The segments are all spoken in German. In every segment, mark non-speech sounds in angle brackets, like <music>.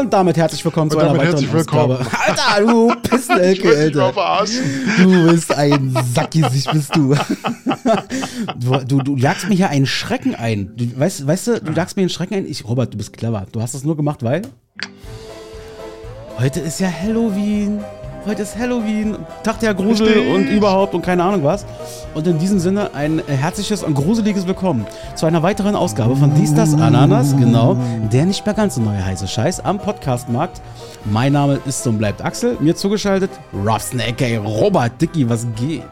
Und damit herzlich willkommen Und zu einer weiteren herzlich willkommen. Ausgabe. Alter, du Pissenelke, Alter. Du bist ein Sackgesicht, bist du. du. Du, du jagst mir hier einen Schrecken ein. Du, weißt, weißt du, du jagst mir einen Schrecken ein. Ich, Robert, du bist clever. Du hast das nur gemacht, weil heute ist ja Halloween. Heute ist Halloween, Tag der Grusel Richtig. und überhaupt und keine Ahnung was. Und in diesem Sinne ein herzliches und gruseliges Willkommen zu einer weiteren Ausgabe von Dies, das, Ananas, genau, der nicht mehr ganz so neue heiße Scheiß am Podcastmarkt. Mein Name ist und bleibt Axel, mir zugeschaltet Robson, aka Robert Dicky, was geht?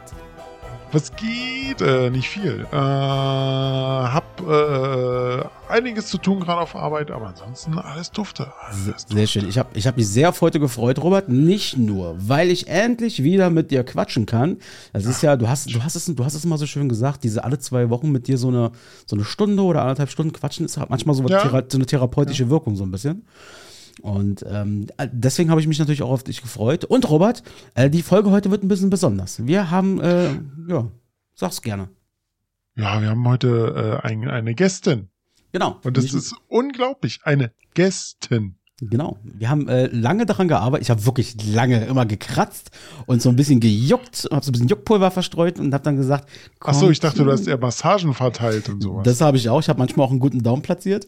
Was geht? Äh, nicht viel. Äh, hab äh, einiges zu tun gerade auf Arbeit, aber ansonsten alles dufte. Alles Sehr schön. Ich habe ich hab mich sehr auf heute gefreut, Robert. Nicht nur, weil ich endlich wieder mit dir quatschen kann. Das ist ja, du hast, du hast es, du hast es immer so schön gesagt, diese alle zwei Wochen mit dir so eine, so eine Stunde oder anderthalb Stunden quatschen ist hat manchmal so, Ja. so eine therapeutische Wirkung so ein bisschen. Und ähm, deswegen habe ich mich natürlich auch auf dich gefreut. Und Robert, äh, die Folge heute wird ein bisschen besonders. Wir haben, äh, ja, sag's gerne. Ja, wir haben heute äh, ein, eine Gästin. Genau. Und das ist unglaublich. Eine Gästin. Genau. Wir haben äh, lange daran gearbeitet. Ich habe wirklich lange immer gekratzt und so ein bisschen gejuckt und habe so ein bisschen Juckpulver verstreut und habe dann gesagt, Ach so, komm, ich dachte, du hast eher Massagen verteilt und sowas. Das habe ich auch. Ich habe manchmal auch einen guten Daumen platziert.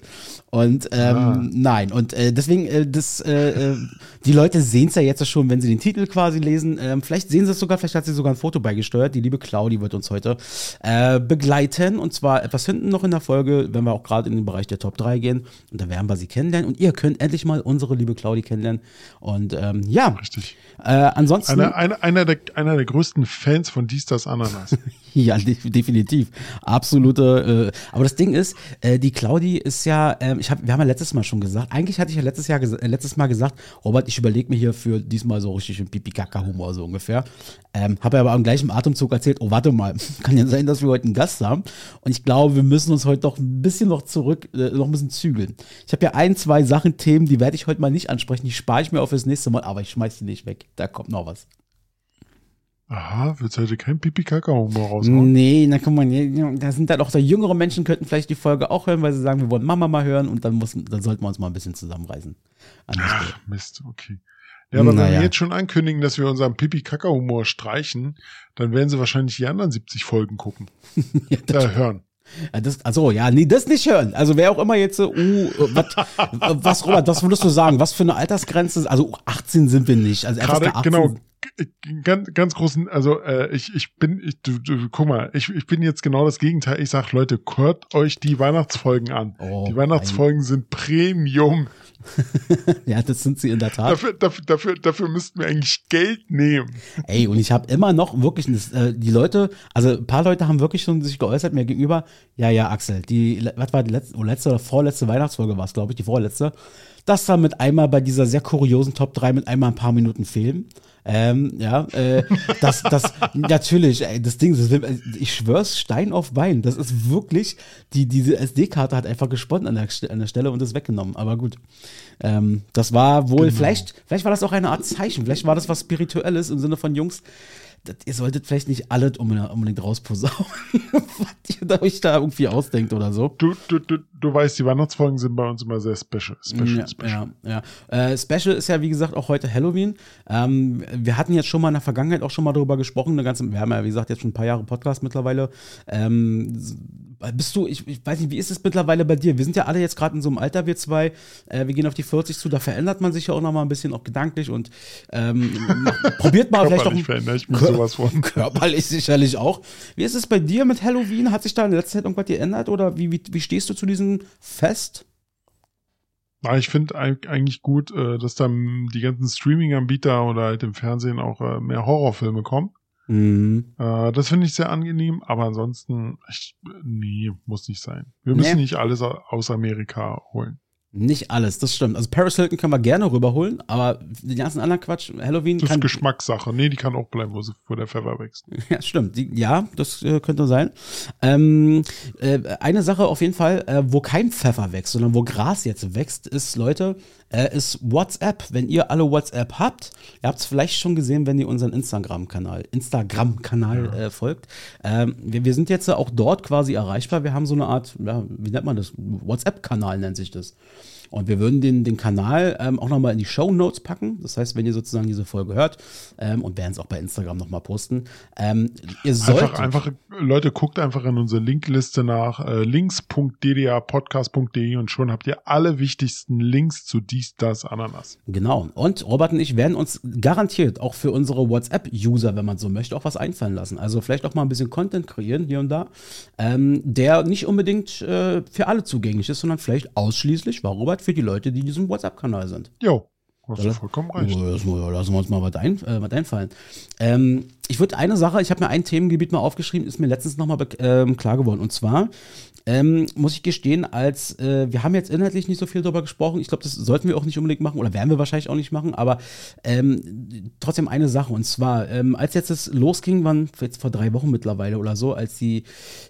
Und ähm, Ah. nein. Und äh, deswegen, äh, das, äh, äh, die Leute sehen es ja jetzt schon, wenn sie den Titel quasi lesen. Ähm, vielleicht sehen sie es sogar, vielleicht hat sie sogar ein Foto beigesteuert. Die liebe Claudi wird uns heute äh, begleiten. Und zwar etwas hinten noch in der Folge, wenn wir auch gerade in den Bereich der Top 3 gehen. Und da werden wir sie kennenlernen. Und ihr könnt endlich mal unsere liebe Claudi kennenlernen. Und ähm, ja, Richtig. äh, ansonsten. Einer, einer, einer, der, einer der größten Fans von Dies, das, Ananas. <laughs> Ja, de definitiv. Absolute. Äh, aber das Ding ist, äh, die Claudi ist ja, ähm, ich hab, wir haben ja letztes Mal schon gesagt, eigentlich hatte ich ja letztes, Jahr äh, letztes Mal gesagt, Robert, ich überlege mir hier für diesmal so richtig einen Pipi-Kaka-Humor so ungefähr. Ähm, habe aber im gleichen Atemzug erzählt, oh, warte mal, <laughs> kann ja sein, dass wir heute einen Gast haben. Und ich glaube, wir müssen uns heute doch ein bisschen noch zurück, äh, noch ein bisschen zügeln. Ich habe ja ein, zwei Sachen, Themen, die werde ich heute mal nicht ansprechen, die spare ich mir auf fürs nächste Mal, aber ich schmeiß die nicht weg. Da kommt noch was. Aha, du heute kein Pipi-Kaka-Humor raushauen? Nee, na guck mal, da sind dann auch da jüngere Menschen, könnten vielleicht die Folge auch hören, weil sie sagen, wir wollen Mama mal hören und dann, muss, dann sollten wir uns mal ein bisschen zusammenreißen. Ach, Mist, okay. Ja, aber wenn Naja. wir jetzt schon ankündigen, dass wir unseren Pipi-Kaka-Humor streichen, dann werden sie wahrscheinlich die anderen 70 Folgen gucken. <laughs> Ja, das, Äh, hören. ja, das, also ja, nee, das nicht hören. Also wer auch immer jetzt, so, uh, äh, wat, <laughs> äh, was, Robert, was würdest du sagen? Was für eine Altersgrenze? Also 18 sind wir nicht. Also Gerade, FSK 18. genau, ganz, ganz großen, also äh, ich, ich bin, ich, du, du, guck mal, ich, ich bin jetzt genau das Gegenteil. Ich sag, Leute, hört euch die Weihnachtsfolgen an. Oh, die Weihnachtsfolgen sind Premium. <laughs> Ja, das sind sie in der Tat. Dafür, dafür, dafür, dafür müssten wir eigentlich Geld nehmen. Ey, und ich habe immer noch wirklich, äh, die Leute, also ein paar Leute haben wirklich schon sich geäußert mir gegenüber, ja, ja, Axel, die, was war die letzte, oh, letzte oder vorletzte Weihnachtsfolge war es, glaube ich, die vorletzte, dass da mit einmal bei dieser sehr kuriosen Top 3 mit einmal ein paar Minuten fehlen. Ähm, ja, äh, das, das, natürlich, ey, das Ding, das, ich schwör's, Stein auf Bein, das ist wirklich, die, diese SD-Karte hat einfach gesponnen an der, an der Stelle und ist weggenommen, aber gut. Ähm, das war wohl, vielleicht, vielleicht war das auch eine Art Zeichen, vielleicht war das was Spirituelles im Sinne von Jungs, das, ihr solltet vielleicht nicht alles unbedingt, unbedingt rausposaunen, <laughs> was ihr euch da irgendwie ausdenkt oder so. Du, du, du, du weißt, die Weihnachtsfolgen sind bei uns immer sehr special. Special, Ja, special. ja, ja. Äh, Special ist ja, wie gesagt, auch heute Halloween. Ähm, wir hatten jetzt schon mal in der Vergangenheit auch schon mal darüber gesprochen. Eine ganze, wir haben ja, wie gesagt, jetzt schon ein paar Jahre Podcast mittlerweile. Ähm, bist du, ich, ich weiß nicht, wie ist es mittlerweile bei dir? Wir sind ja alle jetzt gerade in so einem Alter, wir zwei. Äh, wir gehen auf die 40 zu, da verändert man sich ja auch noch mal ein bisschen, auch gedanklich und ähm, <laughs> probiert mal vielleicht auch. Ich mich sowas von. <laughs> Körperlich sicherlich auch. Wie ist es bei dir mit Halloween? Hat sich da in letzter Zeit irgendwas geändert oder wie, wie, wie stehst du zu Fest? Aber ich finde eigentlich gut, äh, dass dann die ganzen Streaming-Anbieter oder halt im Fernsehen auch äh, mehr Horrorfilme kommen. Mhm. Äh, Das finde ich sehr angenehm, aber ansonsten, ich, nee, muss nicht sein. Wir müssen Nee. nicht alles au- aus Amerika holen. Nicht alles, das stimmt. Also Paris Hilton können wir gerne rüberholen, aber den ganzen anderen Quatsch, Halloween Das ist. Geschmackssache. Nee, die kann auch bleiben, wo, sie, wo der Pfeffer wächst. <laughs> Ja, stimmt. Die, ja, das äh, könnte sein. Ähm, äh, eine Sache auf jeden Fall, äh, wo kein Pfeffer wächst, sondern wo Gras jetzt wächst, ist, Leute, äh, ist WhatsApp. Wenn ihr alle WhatsApp habt, ihr habt es vielleicht schon gesehen, wenn ihr unseren Instagram-Kanal, Instagram-Kanal äh, folgt. Ähm, wir, wir sind jetzt auch dort quasi erreichbar. Wir haben so eine Art, ja, wie nennt man das? WhatsApp-Kanal nennt sich das. Und wir würden den, den Kanal ähm, auch nochmal in die Show Notes packen. Das heißt, wenn ihr sozusagen diese Folge hört ähm, und werden es auch bei Instagram nochmal posten, ähm, ihr solltet. Einfach, einfach, Leute, guckt einfach in unsere Linkliste nach äh, links.ddapodcast.de und schon habt ihr alle wichtigsten Links zu dies, das, Ananas. Genau. Und Robert und ich werden uns garantiert auch für unsere WhatsApp-User, wenn man so möchte, auch was einfallen lassen. Also vielleicht auch mal ein bisschen Content kreieren hier und da, ähm, der nicht unbedingt äh, für alle zugänglich ist, sondern vielleicht ausschließlich, war Robert, für die Leute, die in diesem WhatsApp-Kanal sind. Jo. Hast du vollkommen recht. Lassen wir uns mal was, ein, äh, was einfallen. Ähm, ich würde eine Sache, ich habe mir ein Themengebiet mal aufgeschrieben, ist mir letztens nochmal ähm, klar geworden. Und zwar ähm, muss ich gestehen, als äh, wir haben jetzt inhaltlich nicht so viel darüber gesprochen. Ich glaube, das sollten wir auch nicht unbedingt machen oder werden wir wahrscheinlich auch nicht machen. Aber ähm, trotzdem eine Sache. Und zwar, ähm, als jetzt das losging, waren jetzt vor drei Wochen mittlerweile oder so, als die,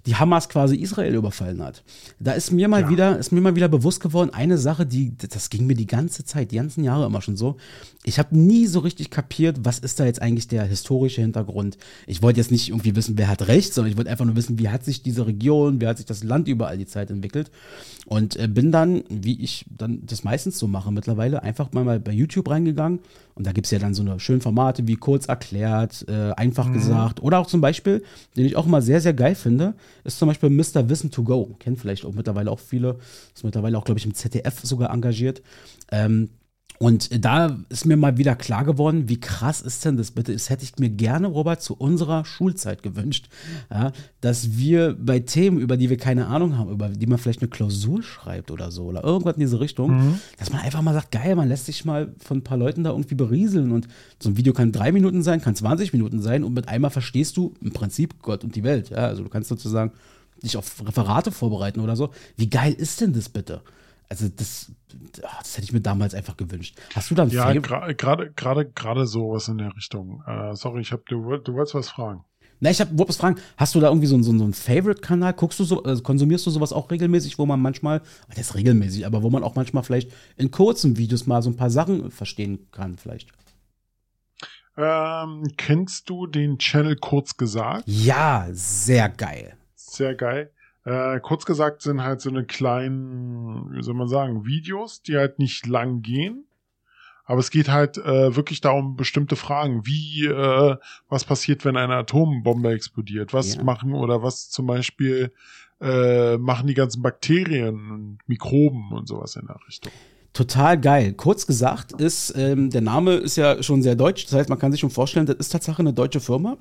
die Hamas quasi Israel überfallen hat. Da ist mir mal ja. wieder, ist mir mal wieder bewusst geworden, eine Sache, die, das ging mir die ganze Zeit, die ganzen Jahre immer schon so. Ich habe nie so richtig kapiert, was ist da jetzt eigentlich der historische Hintergrund. Ich wollte jetzt nicht irgendwie wissen, wer hat recht, sondern ich wollte einfach nur wissen, wie hat sich diese Region, wie hat sich das Land Überall die Zeit entwickelt. Und äh, bin dann, wie ich dann das meistens so mache mittlerweile, einfach mal bei YouTube reingegangen. Und da gibt es ja dann so eine schönen Formate wie kurz erklärt, äh, einfach mhm. gesagt. Oder auch zum Beispiel, den ich auch mal sehr, sehr geil finde, ist zum Beispiel Mr. Wissen to Go. Kennt vielleicht auch mittlerweile auch viele. Ist mittlerweile auch, glaube ich, im ZDF sogar engagiert. Ähm, und da ist mir mal wieder klar geworden, wie krass ist denn das bitte? Das hätte ich mir gerne, Robert, zu unserer Schulzeit gewünscht, ja, dass wir bei Themen, über die wir keine Ahnung haben, über die man vielleicht eine Klausur schreibt oder so, oder irgendwas in diese Richtung, mhm. dass man einfach mal sagt, geil, man lässt sich mal von ein paar Leuten da irgendwie berieseln und so ein Video kann drei Minuten sein, kann 20 Minuten sein und mit einmal verstehst du im Prinzip Gott und die Welt. Ja, also du kannst sozusagen dich auf Referate vorbereiten oder so. Wie geil ist denn das bitte? Also das, das hätte ich mir damals einfach gewünscht. Hast du dann Ja, gerade gerade gerade sowas in der Richtung. Uh, sorry, ich habe du, du wolltest was fragen. Na, ich wollte was fragen. Hast du da irgendwie so, so, so einen Favorite-Kanal? Guckst du so, also konsumierst du sowas auch regelmäßig, wo man manchmal, das ist regelmäßig, aber wo man auch manchmal vielleicht in kurzen Videos mal so ein paar Sachen verstehen kann, vielleicht? Ähm, kennst du den Channel kurz gesagt? Ja, sehr geil. Sehr geil. Äh, kurz gesagt sind halt so eine kleinen, wie soll man sagen, Videos, die halt nicht lang gehen. Aber es geht halt äh, wirklich darum, bestimmte Fragen, wie, äh, was passiert, wenn eine Atombombe explodiert? Was ja. machen oder was zum Beispiel äh, machen die ganzen Bakterien und Mikroben und sowas in der Richtung. Total geil. Kurz gesagt ist, ähm, der Name ist ja schon sehr deutsch. Das heißt, man kann sich schon vorstellen, das ist tatsächlich eine deutsche Firma.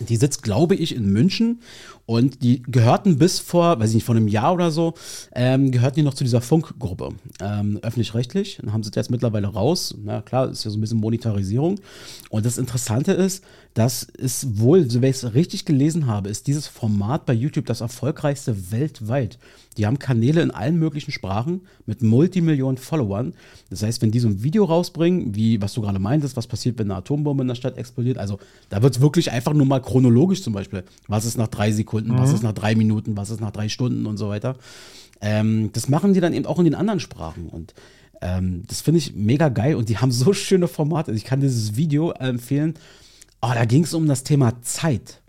Die sitzt, glaube ich, in München und die gehörten bis vor, weiß ich nicht, vor einem Jahr oder so, ähm, gehörten die noch zu dieser Funkgruppe, ähm, öffentlich-rechtlich. Dann haben sie jetzt mittlerweile raus. Na klar, ist ja so ein bisschen Monetarisierung. Und das Interessante ist, das ist wohl, so wie ich es richtig gelesen habe, ist dieses Format bei YouTube das erfolgreichste weltweit. Die haben Kanäle in allen möglichen Sprachen mit Multimillionen Followern. Das heißt, wenn die so ein Video rausbringen, wie was du gerade meintest, was passiert, wenn eine Atombombe in der Stadt explodiert, also da wird es wirklich einfach nur mal chronologisch zum Beispiel, was ist nach drei Sekunden, mhm. was ist nach drei Minuten, was ist nach drei Stunden und so weiter. Ähm, das machen die dann eben auch in den anderen Sprachen und ähm, das finde ich mega geil und die haben so schöne Formate. Ich kann dieses Video empfehlen Oh, da ging es um das Thema Zeit.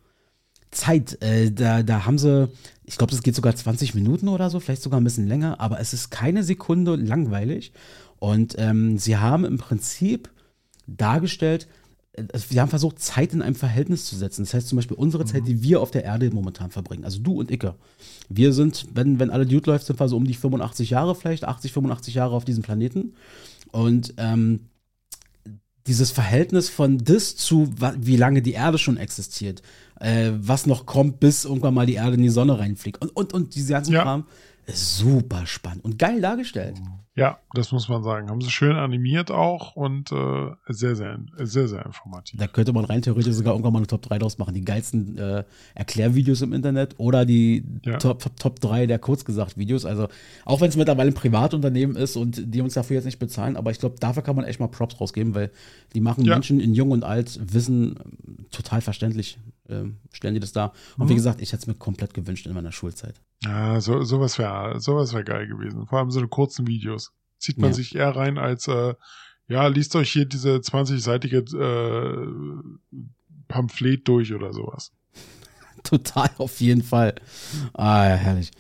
Zeit, äh, da, da haben sie, ich glaube, das geht sogar 20 Minuten oder so, vielleicht sogar ein bisschen länger, aber es ist keine Sekunde langweilig. Und ähm, sie haben im Prinzip dargestellt, also wir haben versucht, Zeit in einem Verhältnis zu setzen. Das heißt zum Beispiel unsere mhm. Zeit, die wir auf der Erde momentan verbringen, also du und Icke. Wir sind, wenn, wenn alle Dude läuft, sind wir so um die 85 Jahre vielleicht, 80, 85 Jahre auf diesem Planeten. Und ähm, dieses Verhältnis von das zu, wie lange die Erde schon existiert, äh, was noch kommt, bis irgendwann mal die Erde in die Sonne reinfliegt und, und, und diese ganzen ja. Kram, ist super spannend und geil dargestellt. Ja, das muss man sagen. Haben sie schön animiert auch und äh, sehr, sehr, sehr, sehr informativ. Da könnte man rein theoretisch sogar irgendwann mal eine Top 3 draus machen. Die geilsten äh, Erklärvideos im Internet oder die ja. Top, Top, Top 3 der kurzgesagt Videos. Also auch wenn es mittlerweile ein Privatunternehmen ist und die uns dafür jetzt nicht bezahlen, aber ich glaube, dafür kann man echt mal Props rausgeben, weil die machen ja. Menschen in Jung und Alt Wissen total verständlich äh, stellen die das da. Und mhm. wie gesagt, ich hätte es mir komplett gewünscht in meiner Schulzeit. Ja, so, sowas wäre sowas wär geil gewesen. Vor allem so eine kurzen Videos. Zieht man ja. sich eher rein als, äh, ja, liest euch hier diese 20-seitige äh, Pamphlet durch oder sowas. <laughs> Total, auf jeden Fall. Ah, ja, herrlich.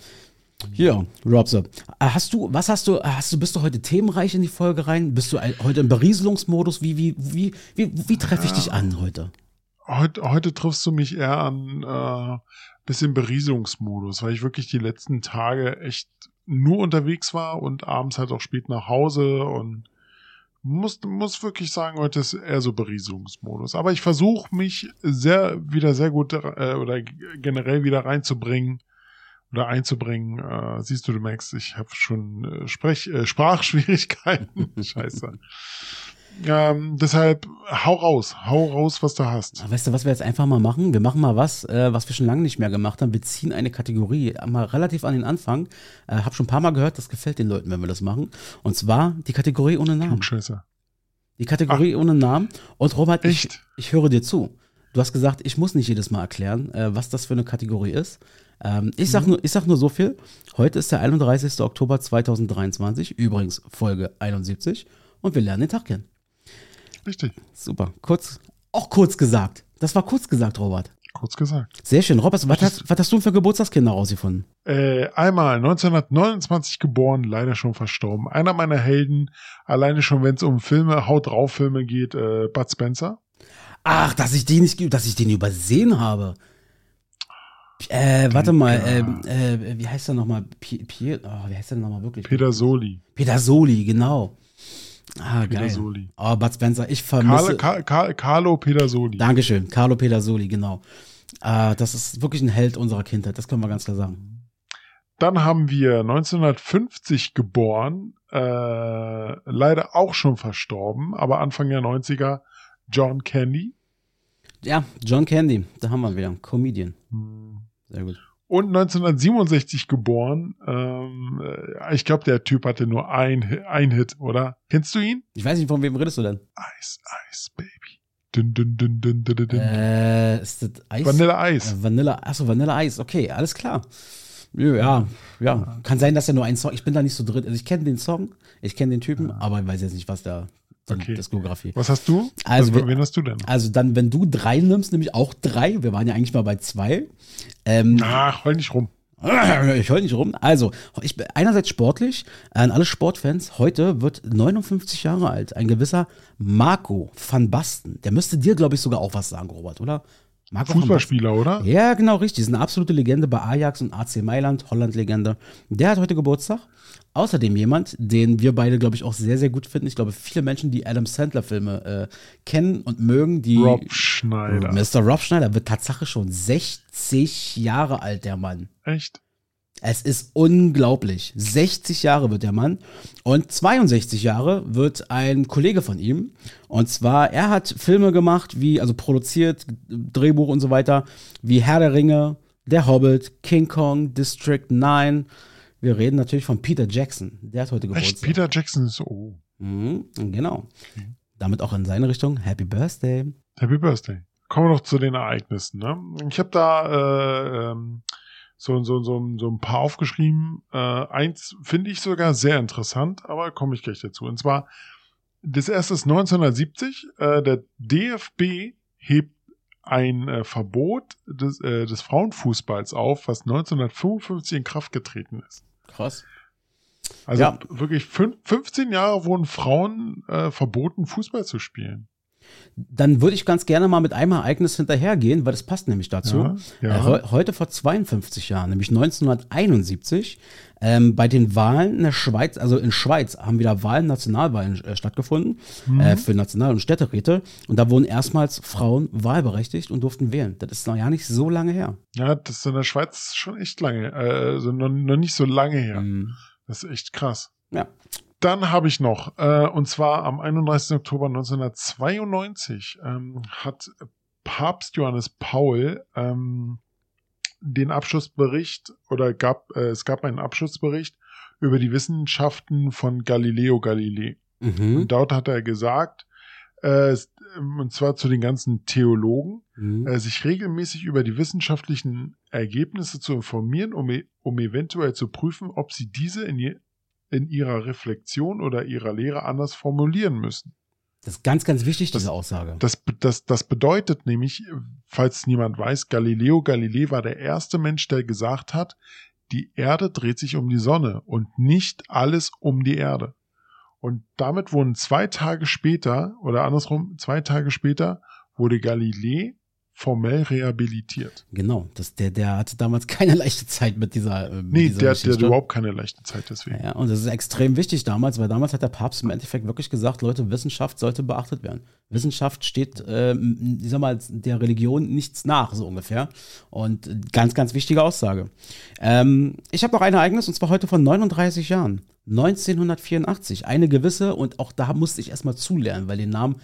Hier, Robse. Äh, Hast du, was hast du, äh, hast du, bist du heute themenreich in die Folge rein? Bist du heute im Berieselungsmodus? Wie, wie, wie, wie, wie treffe ich dich an heute? Heute, heute triffst du mich eher an äh, bisschen Berieselungsmodus, weil ich wirklich die letzten Tage echt nur unterwegs war und abends halt auch spät nach Hause und muss, muss wirklich sagen, heute ist eher so Berieselungsmodus. Aber ich versuche mich sehr wieder sehr gut äh, oder generell wieder reinzubringen oder einzubringen. Äh, siehst du, du merkst, ich habe schon äh, Sprech, äh, Sprachschwierigkeiten. <laughs> Scheiße. Ähm, deshalb hau raus, hau raus, was du hast. Weißt du, was wir jetzt einfach mal machen? Wir machen mal was, äh, was wir schon lange nicht mehr gemacht haben. Wir ziehen eine Kategorie mal relativ an den Anfang. Äh, hab schon ein paar Mal gehört, das gefällt den Leuten, wenn wir das machen. Und zwar die Kategorie ohne Namen. Scheiße. Die Kategorie ohne Namen. Und Robert, ich, Echt? ich höre dir zu. Du hast gesagt, ich muss nicht jedes Mal erklären, äh, was das für eine Kategorie ist. Ähm, ich, sag nur, ich sag nur so viel. Heute ist der 31. Oktober 2023, übrigens Folge 71. Und wir lernen den Tag kennen. Richtig. Super. Kurz, auch kurz gesagt. Das war kurz gesagt, Robert. Kurz gesagt. Sehr schön. Robert, was hast, was hast du für Geburtstagskinder rausgefunden? Äh, einmal 1929 geboren, leider schon verstorben. Einer meiner Helden, alleine schon, wenn es um Filme, Haut drauf Filme geht, äh, Bud Spencer. Ach, dass ich den nicht, dass ich den übersehen habe. Äh, warte mal, ähm, äh, wie heißt der nochmal? Oh, wie heißt der nochmal wirklich? Peter Soli. Peter Soli, genau. Ah, Peter geil. Oh, Bud Spencer, ich vermisse. Carlo, Car Car Carlo Peter Soli. Dankeschön, Carlo Peter Soli, genau. Ah, das ist wirklich ein Held unserer Kindheit, das können wir ganz klar sagen. Dann haben wir 1950 geboren, äh, leider auch schon verstorben, aber Anfang der 90er, John Candy. Ja, John Candy, da haben wir wieder. Comedian. Sehr gut. Und 1967 geboren. Ähm, äh, ich glaube, der Typ hatte nur ein, ein Hit, oder? Kennst du ihn? Ich weiß nicht, von wem redest du denn? Ice, Ice, Baby. Dun, dun, dun, dun, dun, dun. Äh, ist das Eis? Vanilla Eis. Äh, Vanilla, achso, Vanilla Eis, okay, alles klar. Ja, ja. Kann sein, dass er nur ein Song, ich bin da nicht so drin. Also ich kenne den Song, ich kenne den Typen, aber ich weiß jetzt nicht, was da die Okay. Diskografie. Was hast du? Also wir- wen hast du denn? Also dann, wenn du drei nimmst, nämlich auch drei, wir waren ja eigentlich mal bei zwei. Ähm, Ach, heul nicht rum. <laughs> ich höre nicht rum. Also, ich bin einerseits sportlich, an alle Sportfans, heute wird 59 Jahre alt, ein gewisser Marco van Basten. Der müsste dir, glaube ich, sogar auch was sagen, Robert, oder? Marco van Basten. Fußballspieler, oder? Ja, genau, richtig. Ist eine absolute Legende bei Ajax und AC Mailand, Holland-Legende. Der hat heute Geburtstag. Außerdem jemand, den wir beide, glaube ich, auch sehr, sehr gut finden. Ich glaube, viele Menschen, die Adam Sandler-Filme äh, kennen und mögen, die. Rob Schneider. Mr. Rob Schneider wird Tatsache schon 60 Jahre alt, der Mann. Echt? Es ist unglaublich. 60 Jahre wird der Mann und 62 Jahre wird ein Kollege von ihm. Und zwar, er hat Filme gemacht, wie, also produziert, Drehbuch und so weiter, wie Herr der Ringe, Der Hobbit, King Kong, District 9. Wir reden natürlich von Peter Jackson. Der hat heute Geburtstag. Echt? Peter Jackson ist so. Oh. Mhm, genau. Damit auch in seine Richtung. Happy Birthday. Happy Birthday. Kommen wir noch zu den Ereignissen. Ne? Ich habe da äh, ähm, so, so, so, so ein paar aufgeschrieben. Äh, eins finde ich sogar sehr interessant, aber komme ich gleich dazu. Und zwar, das erste ist 1970. Äh, der DFB hebt ein äh, Verbot des, äh, des Frauenfußballs auf, was 1955 in Kraft getreten ist. Krass. Also Ja. wirklich fün 15 Jahre wurden Frauen äh, verboten, Fußball zu spielen. Dann würde ich ganz gerne mal mit einem Ereignis hinterhergehen, weil das passt nämlich dazu. Ja, ja. Äh, heu- heute vor 52 Jahren, nämlich 1971, ähm, bei den Wahlen in der Schweiz, also in Schweiz haben wieder Wahlen, Nationalwahlen äh, stattgefunden Mhm. äh, für National- und Städteräte. Und da wurden erstmals Frauen wahlberechtigt und durften wählen. Das ist noch ja nicht so lange her. Ja, das ist in der Schweiz schon echt lange, äh, also noch, noch nicht so lange her. Mhm. Das ist echt krass. Ja. Dann habe ich noch, äh, und zwar am 31. Oktober 1992 ähm, hat Papst Johannes Paul ähm, den Abschlussbericht oder gab äh, es gab einen Abschlussbericht über die Wissenschaften von Galileo Galilei. Mhm. Und dort hat er gesagt, äh, es- und zwar zu den ganzen Theologen, Mhm. äh, sich regelmäßig über die wissenschaftlichen Ergebnisse zu informieren, um, e- um eventuell zu prüfen, ob sie diese in, je, in ihrer Reflexion oder ihrer Lehre anders formulieren müssen. Das ist ganz, ganz wichtig, Das- diese Aussage. Das, das, das bedeutet nämlich, falls niemand weiß, Galileo Galilei war der erste Mensch, der gesagt hat, die Erde dreht sich um die Sonne und nicht alles um die Erde. Und damit wurden zwei Tage später, oder andersrum, zwei Tage später, wurde Galilei formell rehabilitiert. Genau, das, der, der hatte damals <laughs> keine leichte Zeit mit dieser. Äh, mit Nee, dieser der, der Geschichte. hat überhaupt keine leichte Zeit deswegen. Ja, und das ist extrem wichtig damals, weil damals hat der Papst im Endeffekt wirklich gesagt, Leute, Wissenschaft sollte beachtet werden. Wissenschaft steht, ähm, ich sag mal, der Religion nichts nach, so ungefähr. Und äh, ganz, ganz wichtige Aussage. Ähm, ich habe noch ein Ereignis, und zwar heute von 39 Jahren. 1984. Eine gewisse, und auch da musste ich erstmal zulernen, weil den Namen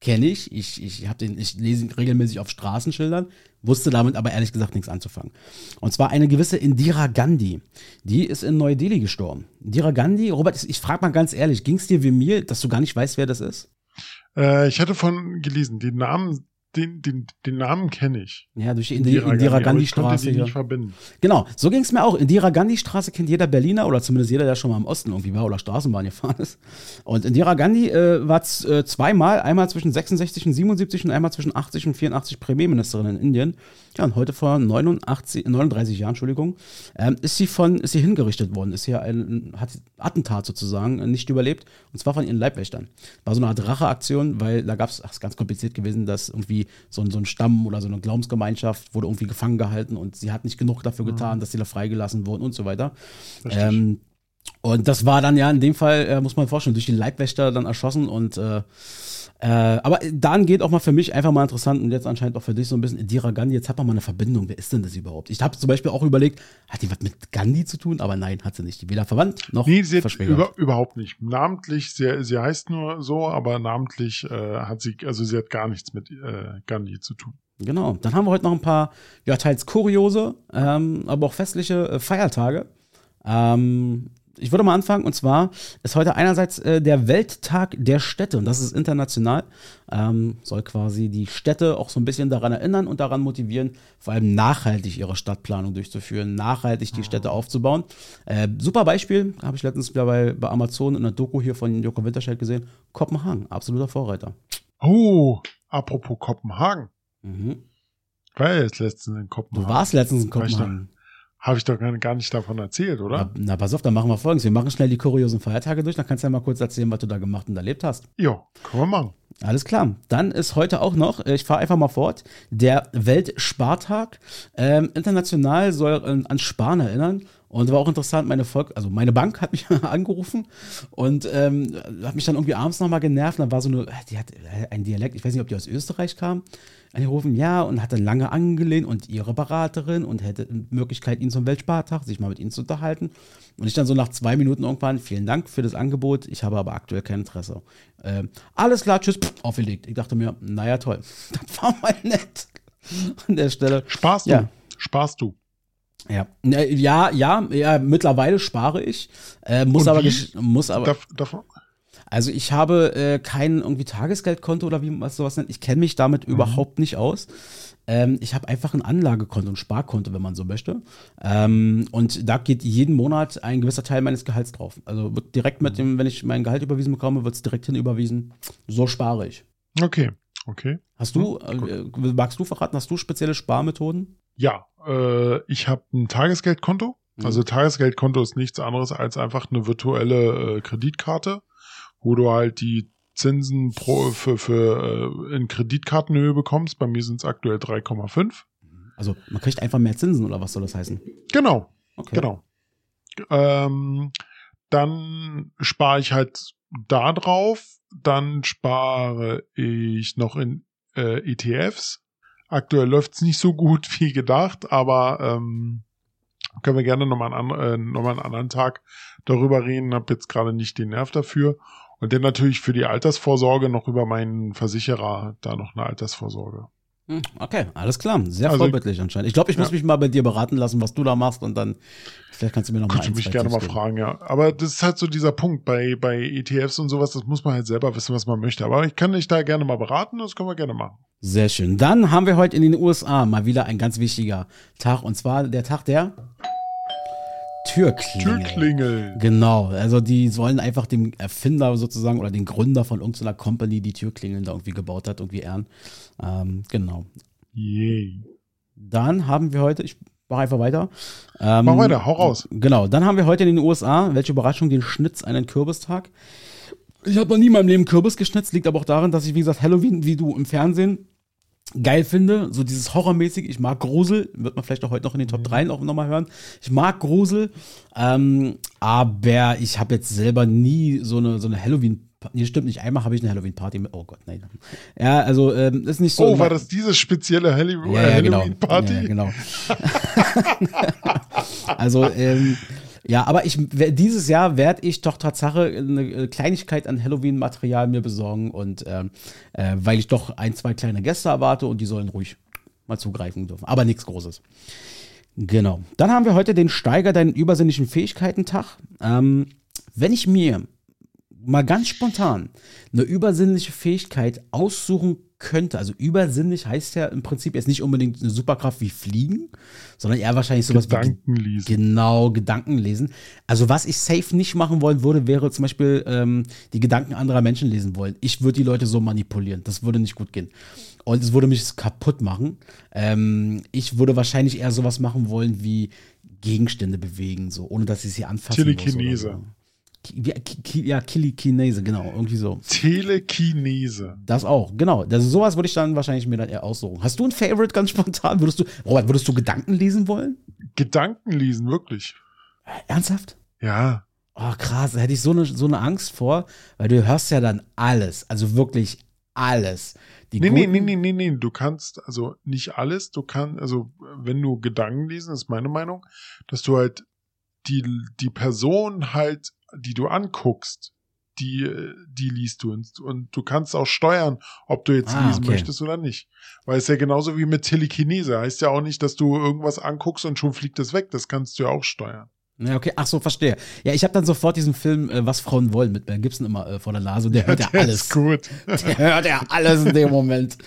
kenne ich. Ich, ich, hab den, ich lese ihn regelmäßig auf Straßenschildern, wusste damit aber ehrlich gesagt nichts anzufangen. Und zwar eine gewisse Indira Gandhi. Die ist in Neu-Delhi gestorben. Indira Gandhi, Robert, ich, frage mal ganz ehrlich, ging es dir wie mir, dass du gar nicht weißt, wer das ist? Äh, ich hatte von gelesen, den Namen, den, den, den Namen kenne ich. Ja, durch die Indira, Indira aber Gandhi verbinden. Genau, so ging es mir auch. Indira Gandhi Straße kennt jeder Berliner oder zumindest jeder, der schon mal im Osten irgendwie war oder Straßenbahn gefahren ist. Und Indira Gandhi äh, war äh, zweimal, einmal zwischen 66 und 77 und einmal zwischen 80 und 84 Premierministerin in Indien. Ja, und heute vor 89, 39 Jahren, Entschuldigung, ähm, ist sie von, ist sie hingerichtet worden, ist hier ein, hat Attentat sozusagen äh, nicht überlebt und zwar von ihren Leibwächtern. War so eine Art Racheaktion, weil da gab es, ach, ist ganz kompliziert gewesen, dass irgendwie so ein, so ein Stamm oder so eine Glaubensgemeinschaft wurde irgendwie gefangen gehalten und sie hat nicht genug dafür getan, dass sie da freigelassen wurden und so weiter. Ähm, und das war dann ja in dem Fall, äh, muss man vorstellen, durch die Leibwächter dann erschossen und äh, äh, aber dann geht auch mal für mich einfach mal interessant und jetzt anscheinend auch für dich so ein bisschen Indira Gandhi, jetzt hat man mal eine Verbindung. Wer ist denn das überhaupt? Ich habe zum Beispiel auch überlegt, hat die was mit Gandhi zu tun? Aber nein, hat sie nicht. Weder verwandt noch Nee, sie über, überhaupt nicht. Namentlich, sie, sie heißt nur so, aber namentlich äh, hat sie, also sie hat gar nichts mit äh, Gandhi zu tun. Genau. Dann haben wir heute noch ein paar, ja, teils kuriose, ähm, aber auch festliche äh, Feiertage. Ähm, ich würde mal anfangen, und zwar ist heute einerseits äh, der Welttag der Städte, und das ist international, ähm, soll quasi die Städte auch so ein bisschen daran erinnern und daran motivieren, vor allem nachhaltig ihre Stadtplanung durchzuführen, nachhaltig die Städte aufzubauen. Äh, super Beispiel, habe ich letztens wieder bei, bei Amazon in einer Doku hier von Joko Winterscheid gesehen, Kopenhagen, absoluter Vorreiter. Oh, apropos Kopenhagen. Mhm. Ich war ja jetzt letztens in Du Kopenhagen. warst letztens in? Kopenhagen. Habe ich doch gar nicht davon erzählt, Na, oder? na, pass auf, dann machen wir folgendes. Wir machen schnell die kuriosen Feiertage durch, dann kannst du ja mal kurz erzählen, was du da gemacht und erlebt hast. Ja, können wir machen. Alles klar. Dann ist heute auch noch, äh, ich fahre einfach mal fort, der Weltspartag. Ähm, international soll an Sparen erinnern. Und war auch interessant, meine Volk, also meine Bank hat mich <laughs> angerufen und ähm, hat mich dann irgendwie abends nochmal genervt. Und da war so eine, die hat äh, einen Dialekt, ich weiß nicht, ob die aus Österreich kam, angerufen, ja, und hat dann lange angelehnt und ihre Beraterin und hätte Möglichkeit, ihn zum Weltspartag, sich mal mit ihnen zu unterhalten. Und ich dann so nach zwei Minuten irgendwann, vielen Dank für das Angebot, ich habe aber aktuell kein Interesse. Ähm, alles klar, tschüss, pff, aufgelegt. Ich dachte mir, naja, toll. <laughs> Das war mal nett. An der Stelle. Sparst du? Ja. Sparst du? Ja, Äh, ja, ja, ja mittlerweile spare ich. Äh, muss, aber, muss aber. Darf, darf, Also ich habe äh, kein irgendwie Tagesgeldkonto oder wie man es sowas nennt. Ich kenne mich damit überhaupt nicht aus. Ähm, ich habe einfach ein Anlagekonto, ein Sparkonto, wenn man so möchte. Ähm, und da geht jeden Monat ein gewisser Teil meines Gehalts drauf. Also wird direkt mit dem, wenn ich mein Gehalt überwiesen bekomme, wird es direkt hin überwiesen. So spare ich. okay, okay. Hast du, gut. äh, magst du verraten, hast du spezielle Sparmethoden? Ja, äh, ich habe ein Tagesgeldkonto. Mhm. Also Tagesgeldkonto ist nichts anderes als einfach eine virtuelle äh, Kreditkarte, wo du halt die Zinsen pro, für, für äh, in Kreditkartenhöhe bekommst. Bei mir sind es aktuell 3,5. Also man kriegt einfach mehr Zinsen oder was soll das heißen? Genau, Okay. genau. Ähm, dann spare ich halt da drauf. Dann spare ich noch in äh, ETFs. Aktuell läuft's nicht so gut <laughs> wie gedacht, aber ähm, können wir gerne nochmal einen, an- äh, noch einen anderen Tag darüber reden. Hab jetzt gerade nicht den Nerv dafür. Und dann natürlich für die Altersvorsorge noch über meinen Versicherer da noch eine Altersvorsorge. Hm, Okay, alles klar. Sehr Also- vorbildlich anscheinend. Ich glaube, ich muss Ja. mich mal bei dir beraten lassen, was du da machst und dann vielleicht kannst du mir noch mal Kannst du ein, mich gerne mal geben. fragen, ja. Aber das ist halt so dieser Punkt bei, bei ETFs und sowas, das muss man halt selber wissen, was man möchte. Aber ich kann dich da gerne mal beraten, das können wir gerne machen. Sehr schön. Dann haben wir heute in den USA mal wieder ein ganz wichtiger Tag und zwar der Tag der Türklingel. Türklingel. Genau, also die sollen einfach dem Erfinder sozusagen oder den Gründer von irgendeiner Company, die Türklingeln da irgendwie gebaut hat, irgendwie ehren. Ähm, genau. Yay. Dann haben wir heute, ich mach einfach weiter. Ähm, mach weiter, hau raus. Genau, dann haben wir heute in den USA, welche Überraschung, den Schnitz einen Kürbistag. Ich habe noch nie in meinem Leben Kürbis geschnitzt, liegt aber auch daran, dass ich, wie gesagt, Halloween, wie du im Fernsehen, geil finde. So dieses Horrormäßig. Ich mag Grusel. Wird man vielleicht auch heute noch in den Top 3 auch nochmal hören. Ich mag Grusel. Ähm, aber ich habe jetzt selber nie so eine, so eine Halloween- Nee, stimmt nicht. Einmal habe ich eine Halloween-Party mit. Oh Gott, nein. Ja, also ähm, ist nicht so. Oh, war das diese spezielle Halloween-Party? Ja, ja, genau. Ja, genau. <laughs> <laughs> also, ähm, ja, aber ich dieses Jahr werde ich doch Tatsache eine Kleinigkeit an Halloween-Material mir besorgen und ähm, äh, weil ich doch ein, zwei kleine Gäste erwarte und die sollen ruhig mal zugreifen dürfen. Aber nichts Großes. Genau. Dann haben wir heute den Steiger deinen übersinnlichen Fähigkeiten-Tag. Ähm, wenn ich mir mal ganz spontan eine übersinnliche Fähigkeit aussuchen könnte, also übersinnlich heißt ja im Prinzip jetzt nicht unbedingt eine Superkraft wie Fliegen, sondern eher wahrscheinlich sowas Gedanken wie lesen. genau Gedanken lesen. Also was ich safe nicht machen wollen würde, wäre zum Beispiel ähm, die Gedanken anderer Menschen lesen wollen. Ich würde die Leute so manipulieren, das würde nicht gut gehen und es würde mich kaputt machen. Ähm, ich würde wahrscheinlich eher sowas machen wollen wie Gegenstände bewegen, so ohne dass ich sie anfassen Telekinese. muss. Ja, Kilikinese, genau, irgendwie so. Telekinese. Das auch, genau. Das, sowas würde ich dann wahrscheinlich mir dann eher aussuchen. Hast du ein Favorite ganz spontan? Würdest du, Robert, würdest du Gedanken lesen wollen? Gedanken lesen, wirklich. Ernsthaft? Ja. Oh, krass, da hätte ich so eine, so eine Angst vor, weil du hörst ja dann alles, also wirklich alles. Die nee, nee, nee, nee, nee, nee, du kannst, also nicht alles, du kannst, also wenn du Gedanken lesen, ist meine Meinung, dass du halt die, die Person halt die du anguckst, die, die liest du. Und du kannst auch steuern, ob du jetzt ah, lesen okay. möchtest oder nicht. Weil es ja genauso wie mit Telekinese. Heißt ja auch nicht, dass du irgendwas anguckst und schon fliegt es weg. Das kannst du ja auch steuern. Ja, okay, ach so, verstehe. Ja, ich habe dann sofort diesen Film äh, Was Frauen wollen mit Mel Gibson immer äh, vor der Nase und der hört ja, der alles. Ist gut. Der hört ja alles in dem Moment.